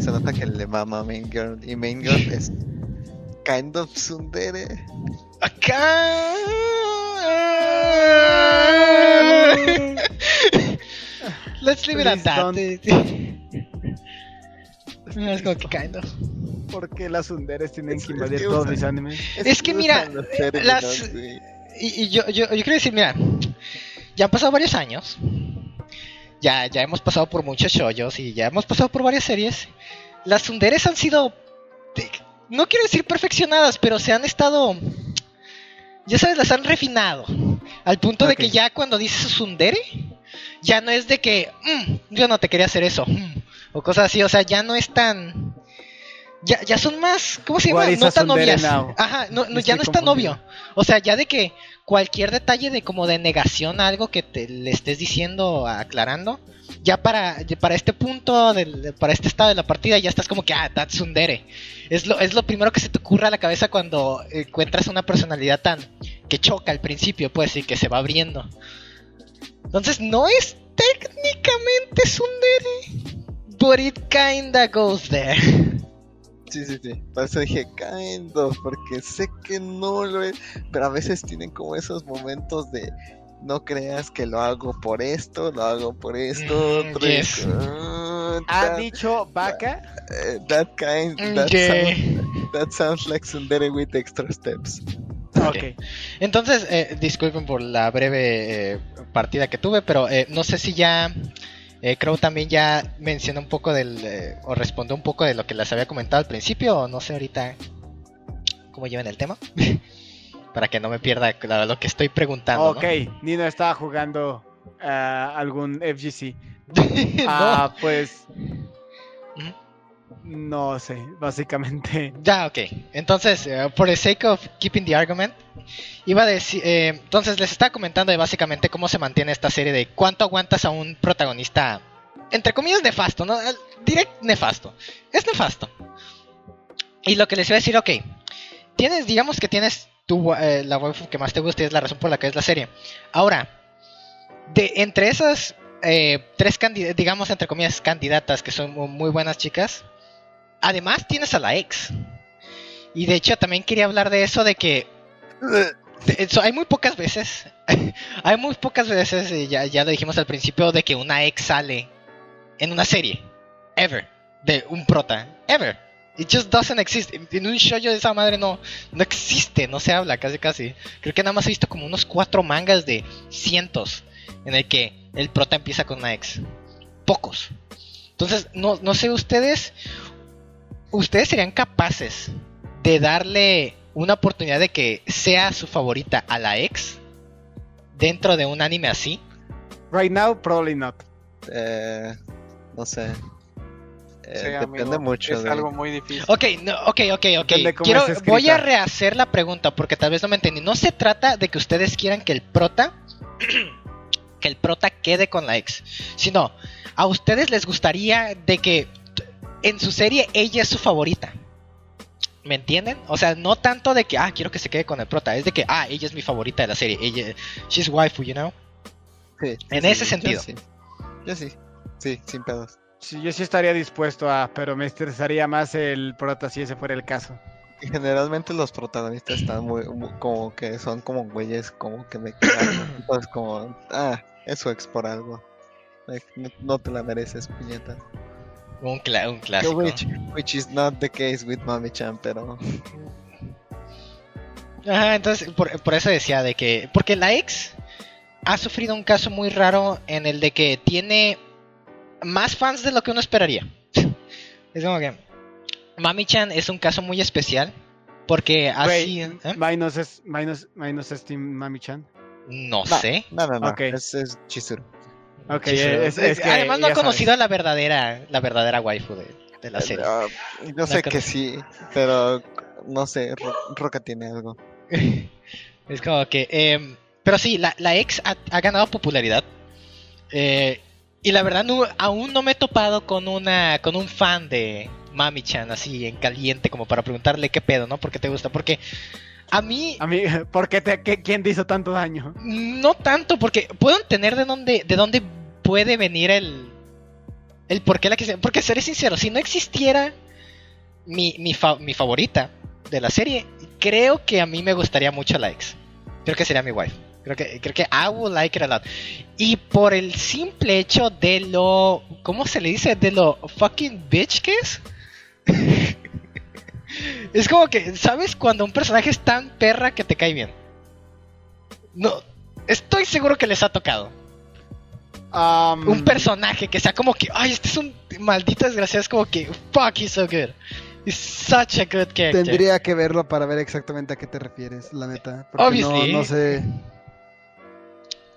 se nota que le mama a main girl y main girl es kind of tsundere. Acá. Let's leave it at that. Es como que kind of. ¿Por qué las underes tienen Es- que invadir que todos mis animes? Es que mira, las-. Y, y yo, yo, yo quiero decir, mira, ya han pasado varios años. Ya, ya hemos pasado por muchos shoyos y ya hemos pasado por varias series. Las sunderes han sido. de- No quiero decir perfeccionadas, pero se han estado. Ya sabes, las han refinado. Al punto de que ya cuando dices sundere, ya no es de que. "Mm, yo no te quería hacer eso. mm", o cosas así, o sea, ya no es tan. Ya, ya son más. ¿Cómo se llama? No tan now? Ajá, no, no, ya no estoy es tan obvio. confundiendo. O sea, ya de que cualquier detalle de como de negación a algo que te le estés diciendo, aclarando, ya para, para este punto, del, para este estado de la partida, ya estás como que, ah, that's tsundere. Es lo, es lo primero que se te ocurre a la cabeza cuando encuentras una personalidad tan que choca al principio, pues, y que se va abriendo. Entonces, no es técnicamente tsundere, but it kinda goes there. Sí, sí, sí. Por eso dije kind of, porque sé que no lo es. Pero a veces tienen como esos momentos de no creas que lo hago por esto, lo hago por esto, Mm, ¿Ha that, dicho vaca? eh, that kind, that, Yeah. sounds, that sounds like Sundere with extra steps. Ok. Entonces, eh, disculpen por la breve eh, partida que tuve, pero eh, no sé si ya eh, Crow también ya mencionó un poco del, eh, o respondió un poco de lo que les había comentado al principio, o no sé ahorita cómo llevan el tema, para que no me pierda lo que estoy preguntando. Ok, Nino estaba jugando ah, algún FGC. ¿no? Ah, pues. No sé, básicamente. Ya, ok. Entonces, eh, por the sake of keeping the argument, iba a decir. eh, entonces, les estaba comentando de básicamente cómo se mantiene esta serie de cuánto aguantas a un protagonista, entre comillas, nefasto, ¿no? Eh, Direct nefasto. Es nefasto. Y lo que les iba a decir, ok. Tienes, digamos que tienes tu, eh, la waifu que más te gusta y es la razón por la que es la serie. Ahora, de entre esas eh, tres, digamos, entre comillas, candidatas que son mu- muy buenas chicas, además tienes a la ex. Y de hecho también quería hablar de eso de que de- hay muy pocas veces, hay muy pocas veces, y ya, ya lo dijimos al principio, de que una ex sale en una serie. Ever. De un prota. Ever. It just doesn't exist. En- En un show de esa madre no, no existe, no se habla casi casi. Creo que nada más he visto como unos cuatro mangas de cientos en el que el prota empieza con una ex. Pocos. Entonces, no, no sé ustedes, ustedes serían capaces de darle una oportunidad de que sea su favorita a la ex dentro de un anime así. Right now, probably not. Eh, no sé. Eh, Sí, depende amigo, mucho Es de... algo muy difícil. Ok, no, ok, ok, ok. Quiero, voy a rehacer la pregunta porque tal vez no me entendí. No se trata de que ustedes quieran que el prota, que el prota quede con la ex, sino a ustedes les gustaría de que en su serie ella es su favorita. ¿Me entienden? O sea, no tanto de que, ah, quiero que se quede con el prota, es de que, ah, ella es mi favorita de la serie, ella, she's waifu, you know? Sí, en sí, ese yo sentido. sí. Yo sí. Sí, sin pedos. Sí, yo sí estaría dispuesto a, pero me estresaría más el prota si ese fuera el caso. Generalmente los protagonistas están muy, muy- como que son como güeyes como que me quedan. Entonces como, ah, es su ex por algo. Like, no, no te la mereces, puñeta. Un, cla- un clásico. Which, which is not the case with Mami Chan, pero Ajá, entonces por, por eso decía de que. Porque la ex ha sufrido un caso muy raro en el de que tiene más fans de lo que uno esperaría. es como que. Mami Chan es un caso muy especial. Porque así. ¿eh? Minus es, minus, minus es Team Mami-chan. No No. sé. No, no, no. Es, es Chizuru. Ok, Sí, sí. es, es que Además no ha conocido sabes. a la verdadera, la verdadera waifu de, de la serie. Ah, yo sé que sí, pero no sé, Ro- Roca tiene algo. es como que... em, pero sí, la, la ex ha, ha ganado popularidad. Eh, y la verdad no, aún no me he topado con una con un fan de Mami-chan así en caliente como para preguntarle qué pedo, ¿no? ¿Por qué te gusta? Porque a mí A mí, ¿por qué te, qué- ¿quién te hizo tanto daño? no tanto, porque puedo entender de dónde, de dónde puede venir el, el por qué la que Porque seré sincero, si no existiera mi, mi, fa- mi favorita de la serie, creo que a mí me gustaría mucho la ex. Creo que sería mi wife. Creo que, creo que I would like it a lot. Y por el simple hecho de lo. ¿Cómo se le dice? De lo fucking bitch que es. es como que, ¿sabes? Cuando un personaje es tan perra que te cae bien. No, estoy seguro que les ha tocado. Um, Un personaje que sea como que, ay, este es un maldito desgraciado. Es como que, fuck, he's so good. He's such a good character. Tendría que verlo para ver exactamente a qué te refieres, la neta. Porque Obviously. No, no sé.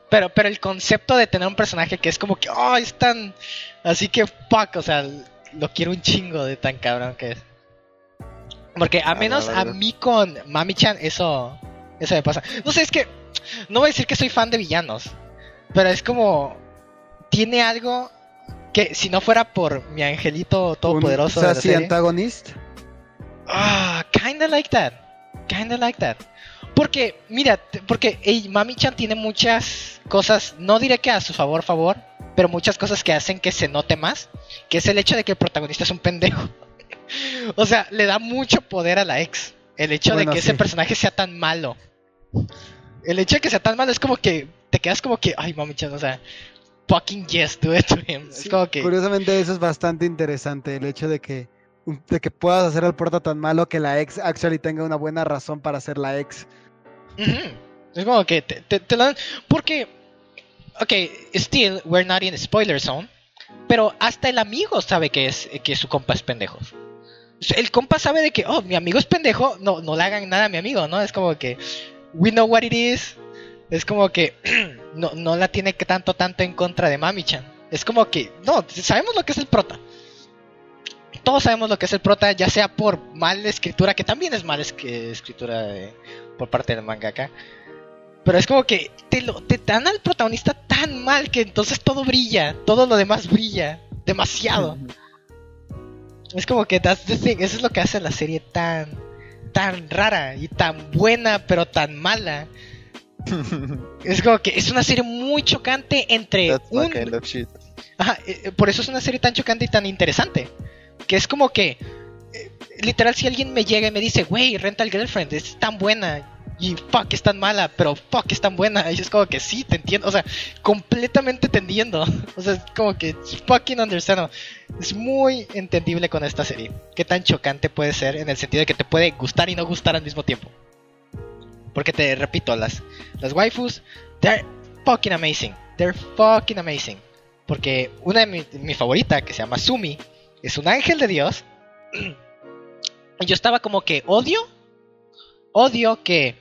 Pero, pero el concepto de tener un personaje que es como que, oh, es tan. Así que, fuck, o sea, lo quiero un chingo de tan cabrón que es. Porque a menos a mí con Mami-chan, eso. Eso me pasa. No sé, es que. No voy a decir que soy fan de villanos. Pero es como. Tiene algo que si no fuera por mi angelito todopoderoso. Un de la sassy serie, antagonist. Ah, kinda like that. Kinda like that. Porque, mira, porque ey, Mami-chan tiene muchas cosas, no diré que a su favor, favor, pero muchas cosas que hacen que se note más, que es el hecho de que el protagonista es un pendejo. O sea, le da mucho poder a la ex. El hecho Bueno, de que sí. ese personaje sea tan malo. El hecho de que sea tan malo es como que te quedas como que, ay, Mami-chan, o sea, fucking yes, do it to him. es como que... Curiosamente eso es bastante interesante, el hecho de que de que puedas hacer al prota tan malo que la ex actually tenga una buena razón para ser la ex. Es como que te, te, dan. Porque, ok, still, we're not in spoiler zone. Pero hasta el amigo sabe que es que su compa es pendejo. El compa sabe de que, oh, mi amigo es pendejo, no, no le hagan nada a mi amigo, ¿no? Es como que, we know what it is. Es como que no, no la tiene que tanto, tanto en contra de Mami-chan. Es como que, no, sabemos lo que es el prota. Todos sabemos lo que es el prota, ya sea por mala escritura, que también es mala escritura de- por parte del mangaka. Pero es como que te, lo, te dan al protagonista tan mal que entonces todo brilla, todo lo demás brilla demasiado. Es como que that's the thing, eso es lo que hace la serie tan tan rara y tan buena pero tan mala. Es como que es una serie muy chocante entre That's un kind of shit. Ajá, eh, eh, por eso es una serie tan chocante y tan interesante. Que es como que, eh, literal, si alguien me llega y me dice, wey, Rental Girlfriend es tan buena. Y fuck, es tan mala, pero fuck, es tan buena. Y es como que sí, te entiendo. O sea, completamente te entiendo. O sea, es como que fucking understandable. Es muy entendible con esta serie. Qué tan chocante puede ser en el sentido de que te puede gustar y no gustar al mismo tiempo. Porque te repito, las, las waifus, they're fucking amazing. They're fucking amazing. Porque una de mi, mi favorita, que se llama Sumi, es un ángel de Dios. Y yo estaba como que odio, odio que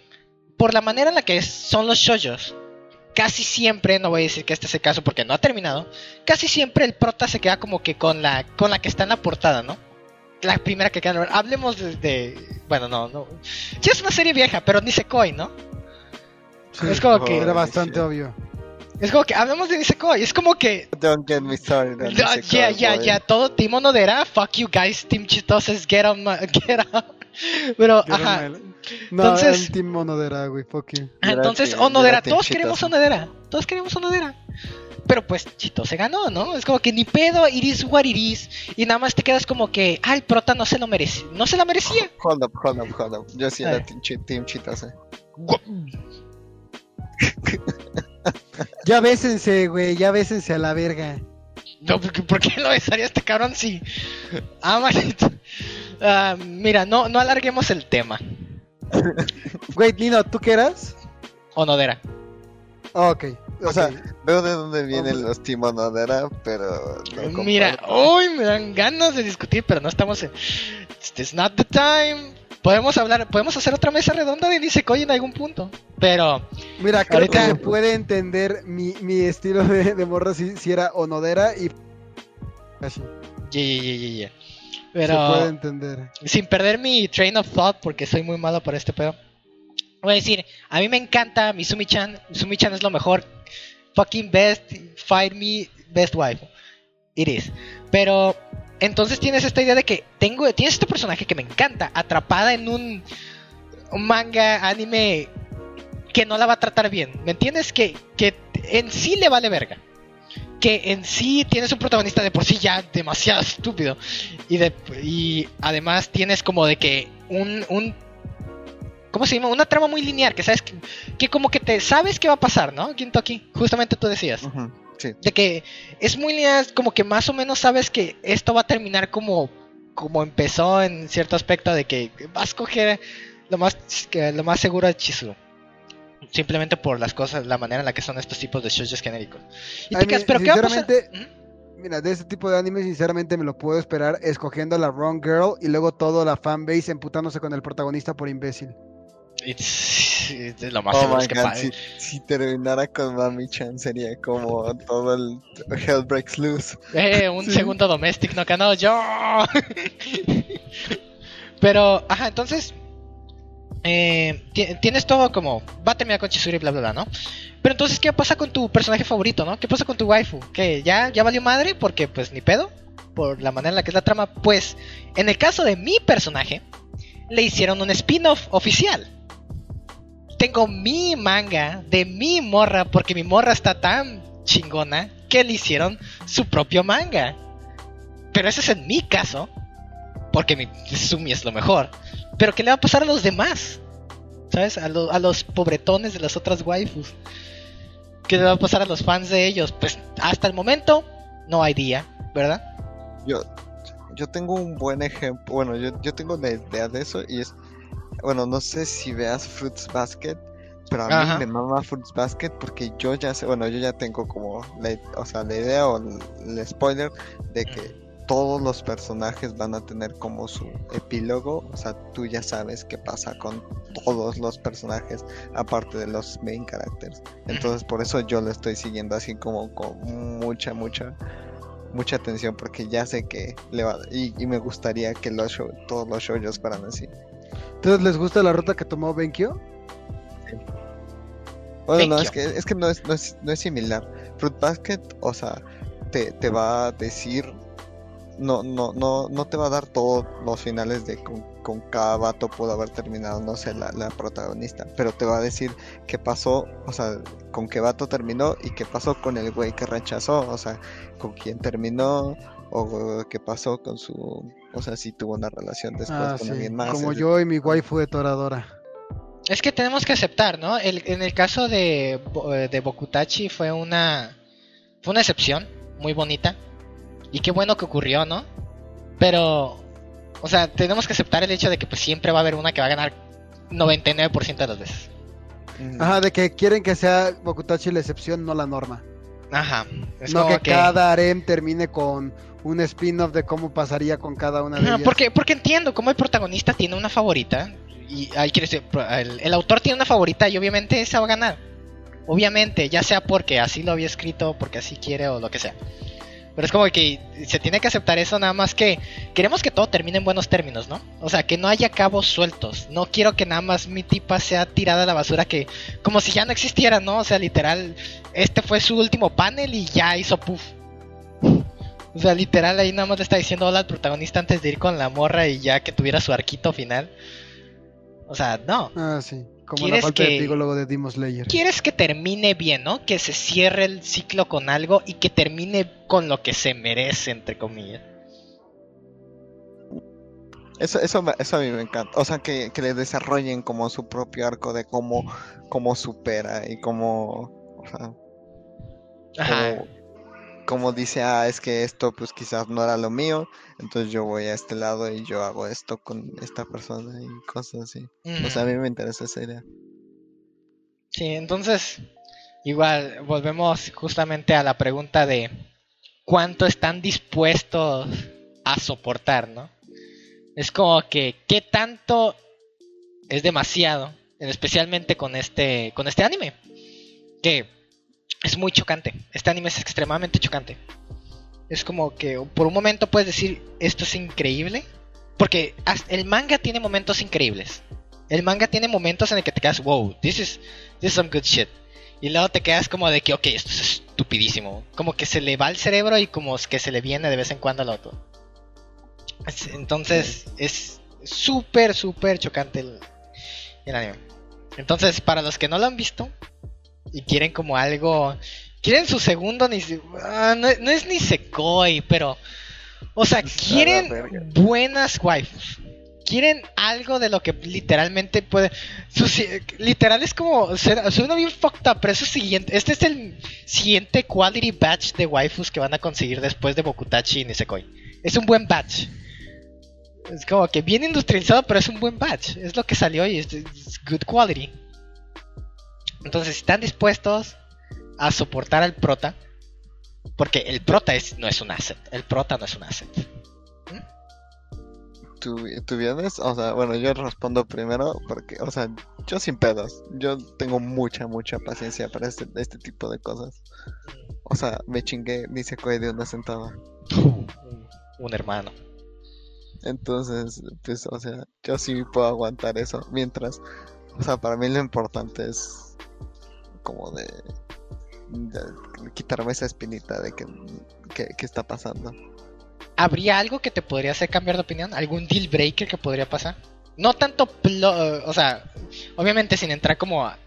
por la manera en la que son los shoujos, casi siempre, no voy a decir que este es el caso porque no ha terminado, casi siempre el prota se queda como que con la, con la que está en la portada, ¿no? La primera que queda. Hablemos de, de- bueno, no, no. Sí es una serie vieja, pero ni Nisekoi, ¿no? es como que Era bastante obvio. es como que hablemos de Nisekoi, es como que Don't get me started Ya, ya, ya, ya, todo Team Onodera, fuck you guys, Team Chitoses, get on my, get out. Pero, Yo ajá, No, Entonces- un Team Monodera, güey, fuck you. ajá, entonces Onodera, todos queremos Onodera, todos queremos Onodera. Pero pues Chitose ganó, ¿no? Es como que ni pedo, it is what it is. Y nada más te quedas como que, ah, el prota no se lo merecía, no se la merecía. Hold up, hold up, hold up. Yo sí era. Team, team Chitose. Ya bésense, güey, ya bésense a la verga. No, ¿por qué, por qué lo besaría este cabrón si... Ah, manito. Ah, mira, no, no alarguemos el tema. Güey, Nino, ¿tú qué eras? Onodera. Ah, ok. O sea, veo de dónde vienen Vamos. los Team Onodera, pero no Mira, uy, me dan ganas de discutir, pero no estamos en... it's not the time. Podemos hablar, podemos hacer otra mesa redonda de Nisekoi en algún punto. Pero, Mira, creo Ahorita- que se puede entender mi, mi estilo de, de morra si, si era onodera y así. yeah, yeah, yeah, yeah, Se puede entender. sin perder mi train of thought, porque soy muy malo para este pedo. Voy a decir, a mí me encanta Misumi-chan. Misumi-chan es lo mejor. Fucking best, fight me, best wife. It is. Pero entonces tienes esta idea de que tengo, tienes este personaje que me encanta, atrapada en un, un manga, anime que no la va a tratar bien. ¿Me entiendes? Que, que en sí le vale verga. Que en sí tienes un protagonista de por sí ya demasiado estúpido. Y, de, y además tienes como de que un, un ¿Cómo se llama? Una trama muy lineal, que sabes que, que como que te sabes qué va a pasar, ¿no? Gintoki, justamente tú decías. Sí. De que es muy lineal, como que más o menos sabes que esto va a terminar como, como empezó en cierto aspecto de que vas a coger lo más, que lo más seguro de Chizuru. Simplemente por las cosas, la manera en la que son estos tipos de shows genéricos. Y A te quedas, pero ¿qué va a pasar? ¿Mm? Mira, de este tipo de anime, sinceramente me lo puedo esperar escogiendo a la wrong girl y luego toda la fanbase emputándose con el protagonista por imbécil. It's- it's lo más Oh es que god, si, si terminara con Mami Chan sería como todo el Hell Breaks Loose. Eh, un Sí. segundo domestic no ganó yo. Pero, ajá, entonces. Eh, ti- tienes todo como. Va a terminar con y bla bla bla, ¿no? Pero entonces, ¿qué pasa con tu personaje favorito, no? ¿Qué pasa con tu waifu? ¿Que ya, ya valió madre? Porque, pues, ni pedo. Por la manera en la que es la trama. Pues, en el caso de mi personaje, le hicieron un spin-off oficial. Tengo mi manga de mi morra, porque mi morra está tan chingona que le hicieron su propio manga. Pero ese es en mi caso, porque mi Sumi es lo mejor. Pero ¿qué le va a pasar a los demás? ¿Sabes? A, lo- a los pobretones de las otras waifus. ¿Qué le va a pasar a los fans de ellos? Pues hasta el momento no hay día, ¿verdad? Yo, yo tengo un buen ejemplo. Bueno, yo, yo tengo la idea de eso y es. Bueno, no sé si veas Fruits Basket, pero a mí Ajá. me mama Fruits Basket porque yo ya sé. Bueno, yo ya tengo como la, o sea, la idea o el, el spoiler de que todos los personajes van a tener como su epílogo. O sea, tú ya sabes qué pasa con todos los personajes, aparte de los main characters. Entonces, por eso yo lo estoy siguiendo así como con mucha, mucha mucha atención porque ya sé que le va y, y me gustaría que los show, todos los shows fueran así. Entonces, ¿les gusta la ruta que tomó Benkyo? Bueno, no, es que, es que no es, no es, no es similar. Fruit Basket, o sea, te, te va a decir, no, no, no, no te va a dar todos los finales de con, con cada vato pudo haber terminado, no sé, la, la protagonista, pero te va a decir qué pasó, o sea, con qué vato terminó y qué pasó con el güey que rechazó, o sea, con quién terminó, o qué pasó con su, o sea, si tuvo una relación después Ah, con sí. alguien más. Como es- yo y mi waifu de Toradora. Es que tenemos que aceptar, ¿no? El- en el caso de, eh, de Bokutachi fue una fue una excepción muy bonita y qué bueno que ocurrió, ¿no? Pero o sea, tenemos que aceptar el hecho de que pues siempre va a haber una que va a ganar 99% de las veces. Ajá, de que quieren que sea Bokutachi la excepción, no la norma. Ajá. Es no como que, cada harem termine con un spin-off de cómo pasaría con cada una de Ajá, ellas. porque, porque entiendo cómo el protagonista tiene una favorita. Y ahí quiere decir, el autor tiene una favorita y obviamente esa va a ganar. Obviamente, ya sea porque así lo había escrito, porque así quiere o lo que sea. Pero es como que se tiene que aceptar eso, nada más que queremos que todo termine en buenos términos, ¿no? O sea, que no haya cabos sueltos. No quiero que nada más mi tipa sea tirada a la basura, que como si ya no existiera, ¿no? O sea, literal, este fue su último panel y ya hizo puff. O sea, literal ahí nada más le está diciendo hola al protagonista antes de ir con la morra y ya que tuviera su arquito final. O sea, no. Ah, sí. Como la ¿Quieres falta que- de epílogo de Demon Slayer. Quieres que termine bien, ¿no? Que se cierre el ciclo con algo y que termine con lo que se merece, entre comillas. Eso, eso, eso a mí me encanta. O sea, que, que le desarrollen como su propio arco de cómo, cómo supera y cómo, o sea, Ajá. como, como dice, ah, es que esto pues quizás no era lo mío, entonces yo voy a este lado y yo hago esto con esta persona y cosas así. O sea, a mí me interesa esa idea. Sí, entonces, igual, volvemos justamente a la pregunta de cuánto están dispuestos a soportar, ¿no? Es como que, ¿qué tanto es demasiado? Especialmente con este, con este anime. Que es muy chocante. Este anime es extremadamente chocante. Es como que por un momento puedes decir, esto es increíble. Porque el manga tiene momentos increíbles. El manga tiene momentos en el que te quedas, wow, this is, this is some good shit. Y luego te quedas como de que, ok, esto es estupidísimo. Como que se le va el cerebro y como que se le viene de vez en cuando al otro. Es- Entonces es súper, súper chocante el, el anime. Entonces, para los que no lo han visto y quieren como algo... Quieren su segundo, ni ah, no, no es ni Sekoi, pero... O sea, quieren buenas waifus. Quieren algo de lo que literalmente puede... Su, literal es como... Suena, bien fucked up, pero es siguiente... Este es el siguiente quality batch de waifus que van a conseguir después de Bokutachi y Nisekoi. Es un buen batch. Es como que bien industrializado, pero es un buen batch. Es lo que salió y es, es good quality. Entonces, si están dispuestos a soportar al prota, porque el prota es, no es un asset. El prota no es un asset. ¿Tú, tú vienes? O sea, bueno, yo respondo primero porque, o sea, yo sin pedos. Yo tengo mucha, mucha paciencia para este, este tipo de cosas. O sea, me chingué ni se de una sentada. Un, un hermano. Entonces, pues, o sea, yo sí puedo aguantar eso. Mientras, o sea, para mí lo importante es como de, de quitarme esa espinita de que, que, que está pasando. ¿Habría algo que te podría hacer cambiar de opinión? ¿Algún deal breaker que podría pasar? No tanto, o sea, obviamente sin entrar como a,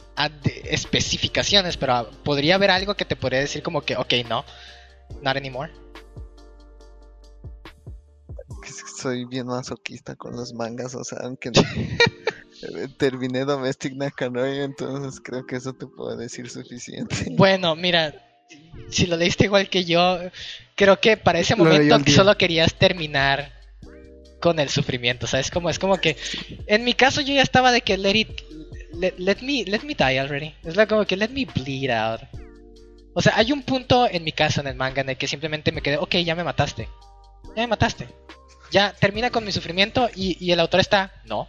especificaciones, pero podría haber algo que te podría decir como que, ok, no, not anymore. Soy bien masoquista con los mangas, o sea, aunque no- terminé Domestic Nakanoy, entonces creo que eso te puedo decir suficiente. Bueno, mira, si lo leíste igual que yo, creo que para ese momento solo querías terminar con el sufrimiento, ¿sabes? Como, es como que, en mi caso yo ya estaba de que let it, let, let me, let me die already. Es la como que let me bleed out. O sea, hay un punto en mi caso en el manga en el que simplemente me quedé, ok, ya me mataste. Ya me mataste. Ya termina con mi sufrimiento y, y el autor está, no,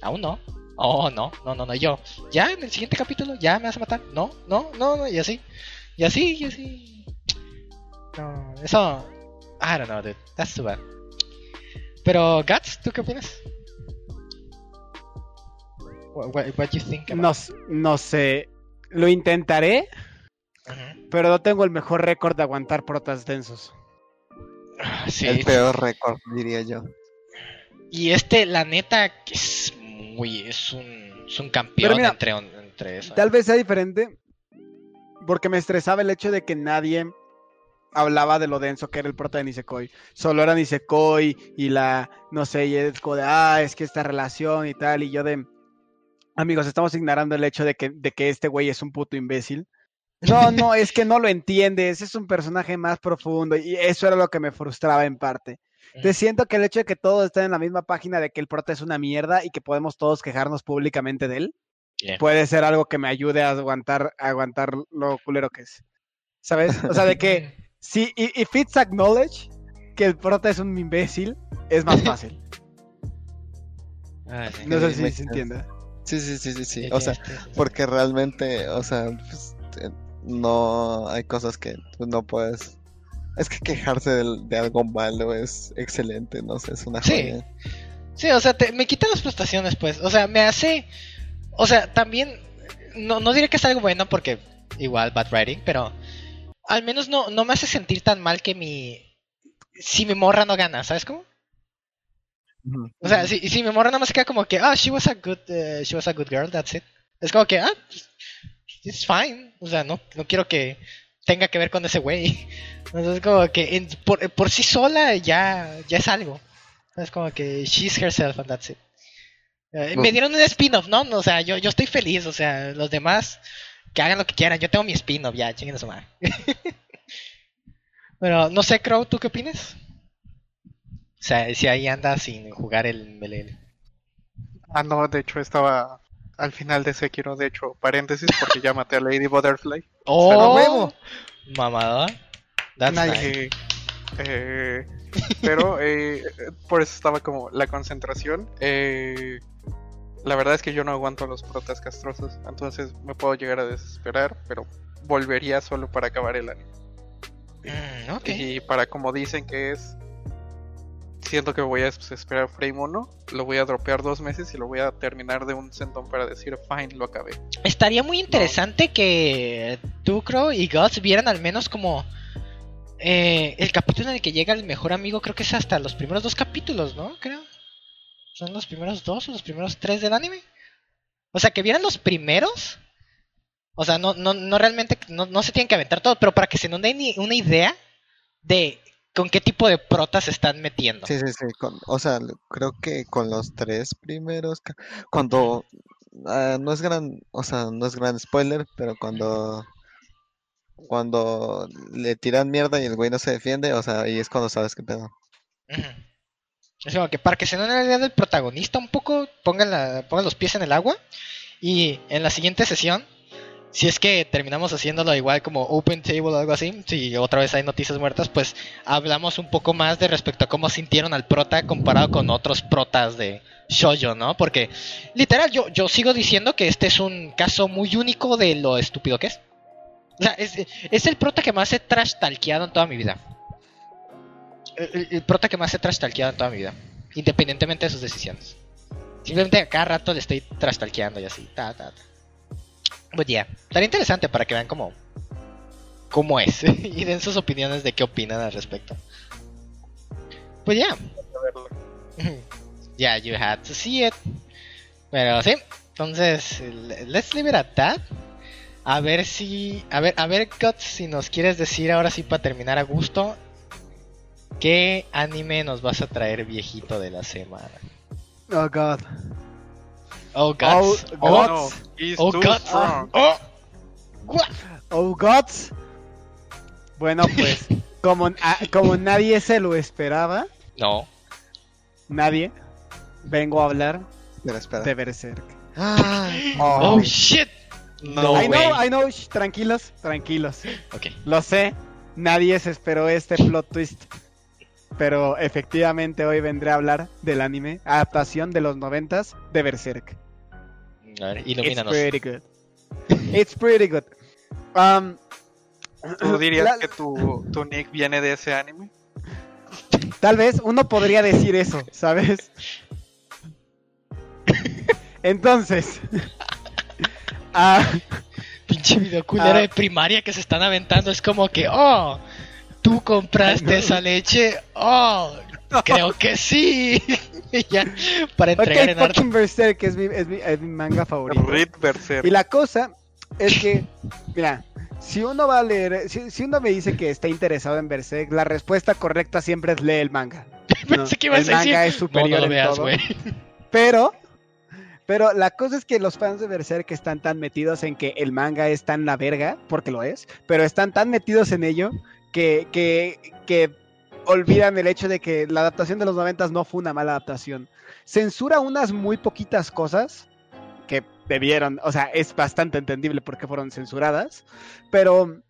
aún no. Oh, no, no, no, no, yo. Ya en el siguiente capítulo, ya me vas a matar. No, no, no, no, y así. Y así, y así. No, eso. I don't know, dude. That's too bad. Pero, Guts, ¿tú qué opinas? What, what, what you think about No, s- no sé. Lo intentaré, pero no tengo el mejor récord de aguantar protas densos. Sí, El peor récord, diría yo. Y este, la neta, que es muy. Es un, es un campeón mira, entre, entre eso. Tal vez sea diferente, porque me estresaba el hecho de que nadie hablaba de lo denso que era el prota de Nisekoi. Solo era Nisekoi y la, no sé, y es como de, ah, es que esta relación y tal, y yo de, amigos, estamos ignorando el hecho de que, de que este güey es un puto imbécil. No, no, es que no lo entiendes, es un personaje más profundo y eso era lo que me frustraba en parte. Te siento que el hecho de que todos estén en la misma página de que el prota es una mierda y que podemos todos quejarnos públicamente de él, Yeah. puede ser algo que me ayude a aguantar, a aguantar lo culero que es. ¿Sabes? O sea, de que si i- if it's acknowledge que el prota es un imbécil, es más fácil. Ah. No sé si me se entiende. Sí, sí, sí, sí, sí. O sea, porque realmente, o sea, pues, eh, no hay cosas que tú no puedes. Es que quejarse de, algo malo es excelente, no sé, es una Sí. joya. Sí, o sea, te- me quita las prestaciones, pues. O sea, me hace. O sea, también. No, no diré que es algo bueno porque igual bad writing, pero al menos no, no me hace sentir tan mal que mi. Si mi morra no gana, ¿sabes cómo? O sea, si, si mi morra nada más queda como que, ah, she was a good, eh, she was a good girl, that's it. Es como que, ah, pues, it's fine. O sea, no, no quiero que tenga que ver con ese güey. Entonces, como que en- por, por sí sola ya, ya es algo. Es como que she's herself and that's it. Eh, me Bueno. dieron un spin-off, ¿no? O sea, yo, yo estoy feliz. O sea, los demás que hagan lo que quieran. Yo tengo mi spin-off, ya, chinguen a su madre. Pero, no sé, Crow, ¿tú qué opinas? O sea, si ahí anda sin jugar el MLL. Ah, no, de hecho estaba al final de Sekiro, de hecho, paréntesis, porque ya maté a Lady Butterfly. ¡Oh! Huevo. Mamador. That's Nice. Eh, Eh, pero eh, por eso estaba como la concentración. Eh, la verdad es que yo no aguanto los protas castrosos, entonces me puedo llegar a desesperar, pero volvería solo para acabar el anime. Mm, ok. Y para como dicen que es, siento que voy a es- esperar frame 1, lo voy a dropear dos meses y lo voy a terminar de un centón para decir, fine, lo acabé. Estaría muy interesante que Tucro y Guts vieran al menos como eh, el capítulo en el que llega el mejor amigo, creo que es hasta los primeros dos capítulos, ¿no? Creo. ¿Son los primeros dos o los primeros tres del anime? O sea, que vieran los primeros. O sea, no, no, no realmente, no, no se tienen que aventar todo, pero para que se nos den una idea de con qué tipo de protas se están metiendo. Sí, sí, sí. con- o sea, creo que con los tres primeros, cuando ah, no es gran, o sea, no es gran spoiler, pero cuando cuando le tiran mierda y el güey no se defiende, o sea, ahí es cuando sabes qué pedo. Es como que para que se den una idea del protagonista un poco, pongan, la- pongan los pies en el agua. Y en la siguiente sesión, si es que terminamos haciéndolo igual como Open Table o algo así, si otra vez hay noticias muertas, pues hablamos un poco más de respecto a cómo sintieron al prota comparado con otros protas de Shoujo, ¿no? Porque literal, yo, yo sigo diciendo que este es un caso muy único de lo estúpido que es. O sea, es, es el prota que más he trash talkeado en toda mi vida. El, prota que más he trash talkeado en toda mi vida. Independientemente de sus decisiones. Simplemente a cada rato le estoy trash talkeando y así. Ta, ta, ta. But yeah, estaría interesante para que vean cómo, cómo es. y den sus opiniones de qué opinan al respecto. Pues ya. Yeah, you had to see it. Pero sí, entonces, le- let's leave it at that. A ver si. A ver, a ver, Guts, si nos quieres decir ahora sí para terminar a gusto. ¿Qué anime nos vas a traer viejito de la semana? Oh, God. Oh, Oh, Guts. Oh, Guts. no, he's Oh, too Guts. strong. Oh. Oh, gods. Bueno, pues, como, ah, como nadie se lo esperaba, No. nadie, vengo a hablar Pero espera. de Berserk. Ay, Oh, shit. No I way. know, I know, shh, tranquilos, tranquilos. Ok. Lo sé, nadie se esperó este plot twist. Pero efectivamente hoy vendré a hablar del anime, adaptación de los noventas de Berserk. A ver, It's ilumínanos. pretty good. It's pretty good. Um, ¿Tú dirías la- que tu, tu nick viene de ese anime? Tal vez uno podría decir eso, ¿sabes? Entonces, ah, Pinche video culero Ah. de primaria que se están aventando. Es como que, oh, tú compraste esa leche. Oh, creo que sí. Ya, para entregar ok, en arte. fucking Berserk es mi, es mi- es mi manga favorito. Reed Berserk. Y la cosa es que, mira, si uno va a leer, si, si uno me dice que está interesado en Berserk, la respuesta correcta siempre es lee el manga. Pensé ¿no? que ibas el a decir. manga es superior no lo en veas, todo. Pero, pero la cosa es que los fans de Berserk están tan metidos en que el manga es tan la verga, porque lo es, pero están tan metidos en ello que, que, que olvidan el hecho de que la adaptación de los noventas no fue una mala adaptación. Censura unas muy poquitas cosas que debieron, o sea, es bastante entendible por qué fueron censuradas, pero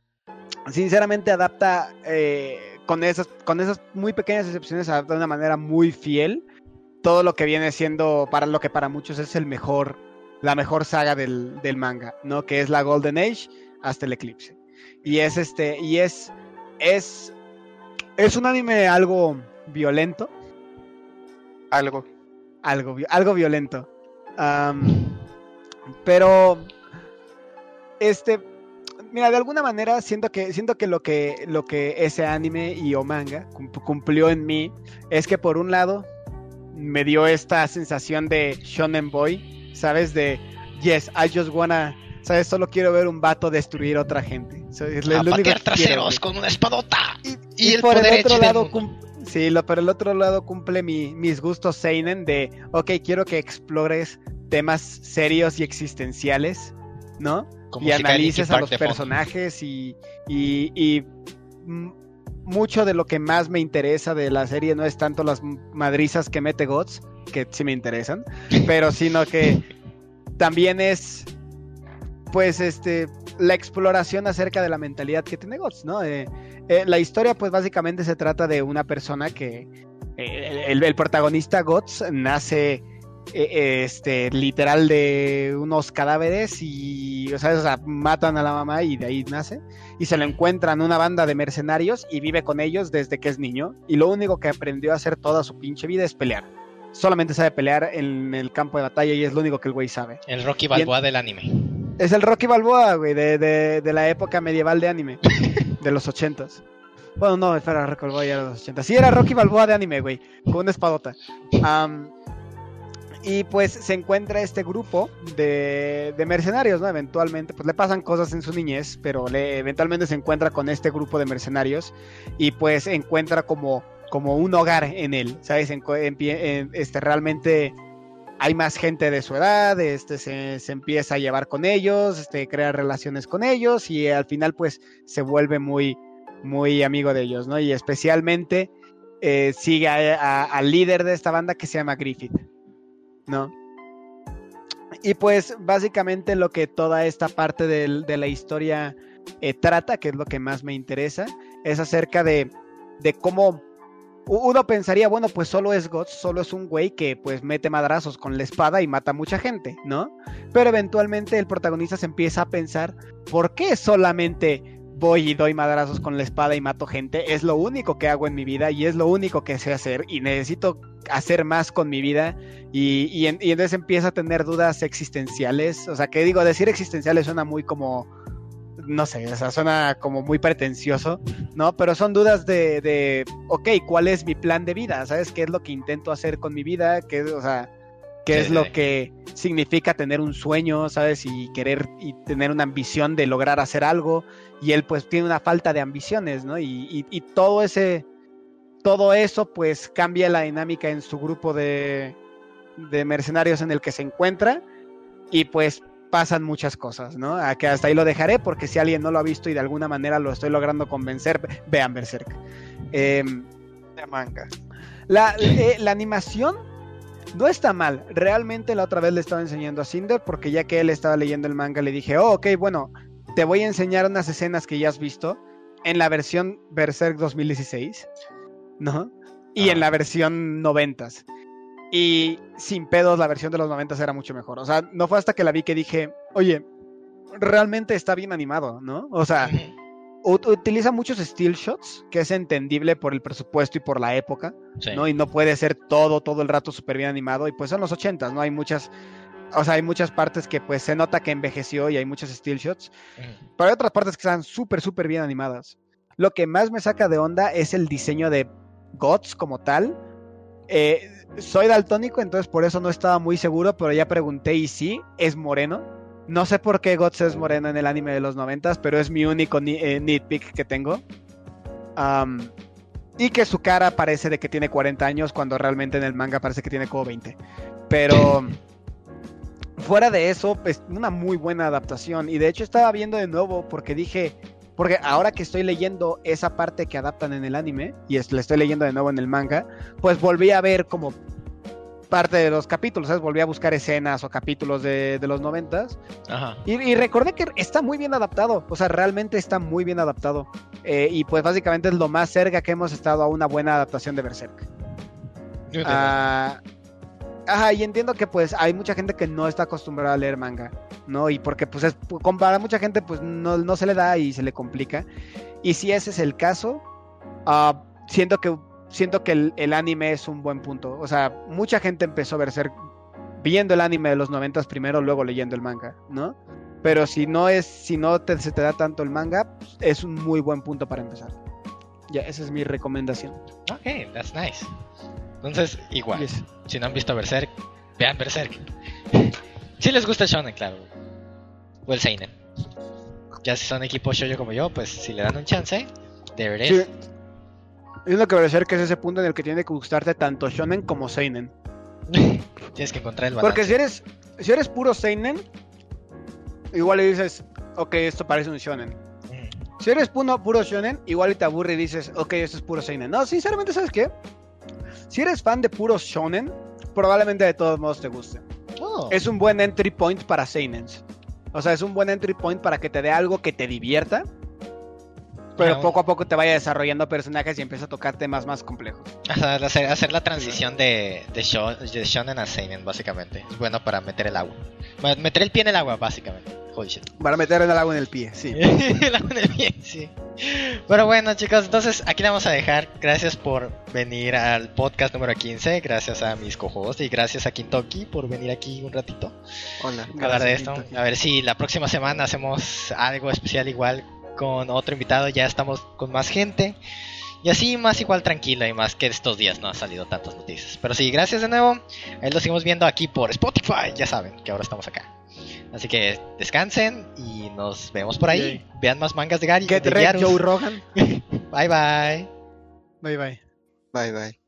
sinceramente adapta eh, con, esas, con esas muy pequeñas excepciones, adapta de una manera muy fiel todo lo que viene siendo para lo que para muchos es el mejor, la mejor saga del, del manga, ¿no? Que es la Golden Age hasta el Eclipse. Y es este, y es, es, es un anime algo violento, Algo. algo, algo violento. Pero, este, mira, de alguna manera siento que, siento que lo que, lo que ese anime y o manga cum- cumplió en mí es que por un lado me dio esta sensación de shonen boy, ¿sabes? De, yes, I just wanna, ¿sabes? Solo quiero ver un vato destruir a otra gente. So, es lo- A lo único patear que quiero, traseros con una espadota. Y, Y y el por poder el otro lado sí, lo, por el otro lado cumple mi- mis gustos seinen de, ok, quiero que explores temas serios y existenciales, ¿no? Y analices a los personajes y, y, y, mucho de lo que más me interesa de la serie no es tanto las madrizas que mete Gods, que sí me interesan, pero sino que también es, pues, este, la exploración acerca de la mentalidad que tiene Guts, ¿no? Eh, eh, la historia, pues básicamente se trata de una persona que eh, el, el protagonista Guts nace eh, este literal de unos cadáveres y o sea, o sea, matan a la mamá y de ahí nace y se lo encuentran una banda de mercenarios y vive con ellos desde que es niño y lo único que aprendió a hacer toda su pinche vida es pelear. Solamente sabe pelear en el campo de batalla y es lo único que el güey sabe. El Rocky Balboa del anime. Es el Rocky Balboa, güey, de, de, la época medieval de anime, de los ochentas. Bueno, no, espera, Rocky Balboa ya era de los ochentas. Sí, era Rocky Balboa de anime, güey, con una espadota. Y pues se encuentra este grupo de, de mercenarios, ¿no? Eventualmente, pues le pasan cosas en su niñez, pero eventualmente se encuentra con este grupo de mercenarios y pues encuentra como, como un hogar en él, ¿sabes? En- este, realmente hay más gente de su edad, este, se, empieza a llevar con ellos, este, crea relaciones con ellos y al final pues se vuelve muy, muy amigo de ellos, ¿no? Y especialmente eh, sigue al líder de esta banda que se llama Griffith, ¿no? Y pues básicamente lo que toda esta parte de la historia eh, trata, que es lo que más me interesa, es acerca de, de cómo uno pensaría, bueno, pues solo es Guts, solo es un güey que pues mete madrazos con la espada y mata a mucha gente, ¿no? Pero eventualmente el protagonista se empieza a pensar, ¿por qué solamente voy y doy madrazos con la espada y mato gente? Es lo único que hago en mi vida y es lo único que sé hacer y necesito hacer más con mi vida y, y, en- entonces empieza a tener dudas existenciales, o sea, que digo, decir existenciales suena muy como no sé, o sea, suena como muy pretencioso, ¿no? Pero son dudas de, de, ok, ¿cuál es mi plan de vida? ¿Sabes qué es lo que intento hacer con mi vida? ¿Qué, o sea, qué Sí, es sí, lo que significa tener un sueño, ¿sabes? Y querer y tener una ambición de lograr hacer algo. Y él pues tiene una falta de ambiciones, ¿no? Y, y- y todo ese, todo eso pues cambia la dinámica en su grupo de, de mercenarios en el que se encuentra. Y pues pasan muchas cosas, ¿no? A que hasta ahí lo dejaré porque si alguien no lo ha visto y de alguna manera lo estoy logrando convencer, vean Berserk. Em, De manga. la, eh, la animación no está mal. Realmente la otra vez le estaba enseñando a Cinder porque ya que él estaba leyendo el manga le dije, oh, ok, bueno, te voy a enseñar unas escenas que ya has visto en la versión Berserk 2016, ¿no? Y Ah. en la versión 90s. Y sin pedos la versión de los 90s era mucho mejor. O sea, no fue hasta que la vi que dije, oye, realmente está bien animado, ¿no? O sea, ut- utiliza muchos still shots, que es entendible por el presupuesto y por la época. Sí. ¿no? Y no puede ser todo, todo el rato súper bien animado. Y pues son los 80, ¿no? Hay muchas, o sea, hay muchas partes que pues se nota que envejeció y hay muchos still shots. Pero hay otras partes que están súper, súper bien animadas. Lo que más me saca de onda es el diseño de Gods como tal. Eh, soy daltónico, entonces por eso no estaba muy seguro, pero ya pregunté y sí, es moreno. No sé por qué Gods es moreno en el anime de los 90, pero es mi único ni- eh, nitpick que tengo. Y que su cara parece de que tiene 40 años cuando realmente en el manga parece que tiene como 20. Pero fuera de eso, es una muy buena adaptación. Y de hecho estaba viendo de nuevo porque dije, porque ahora que estoy leyendo esa parte que adaptan en el anime y es, la estoy leyendo de nuevo en el manga, pues volví a ver como parte de los capítulos, ¿sabes? Volví a buscar escenas o capítulos de, de los noventas Ajá. y, y recordé que está muy bien adaptado, o sea, realmente está muy bien adaptado. Eh, y pues básicamente es lo más cerca que hemos estado a una buena adaptación de Berserk. Ah, ajá, y entiendo que pues hay mucha gente que no está acostumbrada a leer manga, ¿no? Y porque pues es, con- para mucha gente pues no, no se le da y se le complica. Y si ese es el caso, ah, siento que siento que el, el anime es un buen punto. O sea, mucha gente empezó a Berserk viendo el anime de los noventas primero, luego leyendo el manga, ¿no? Pero si no es, si no te- se te da tanto el manga, pues, es un muy buen punto para empezar. Ya, esa es mi recomendación. Ok, that's nice. Entonces, igual. Yes. Si no han visto Berserk, vean Berserk. si les gusta el shonen, claro. O el seinen. Ya si son equipo shoujo como yo, pues si le dan un chance, there it Sí. is. Es lo que Berserk es ese punto en el que tiene que gustarte tanto shonen como seinen. Tienes que encontrar el balance. Porque si eres, si eres puro seinen, igual le dices, ok, esto parece un shonen. Mm. Si eres puro, puro shonen, igual y te aburre y dices, ok, esto es puro seinen. No, sinceramente, ¿sabes qué? Si eres fan de puro shonen, probablemente de todos modos te guste. Oh. Es un buen entry point para seinens. O sea, es un buen entry point para que te dé algo que te divierta. Pero poco a poco te vaya desarrollando personajes y empieza a tocar temas más complejos. Hacer, hacer la transición de, de, shon- de shonen a seinen, básicamente. Es bueno para meter el agua. Meter el pie en el agua, básicamente. Holy shit. Para meter el agua en el pie, sí. el agua en el pie, sí. Pero bueno, chicos, entonces aquí la vamos a dejar. Gracias por venir al podcast número 15. Gracias a mis cojos y gracias a Kintoki por venir aquí un ratito. Hola. a hablar de Gracias, esto. Kintoki. A ver si la próxima semana hacemos algo especial igual con otro invitado. Ya estamos con más gente. Y así más igual tranquilo y más que estos días no ha salido tantas noticias. Pero sí, gracias de nuevo. Ahí lo seguimos viendo aquí por Spotify. Ya saben que ahora estamos acá. Así que descansen y nos vemos por ahí. Vean más mangas de Gary. Get de. Joe Rogan. Bye bye. Bye bye. Bye bye.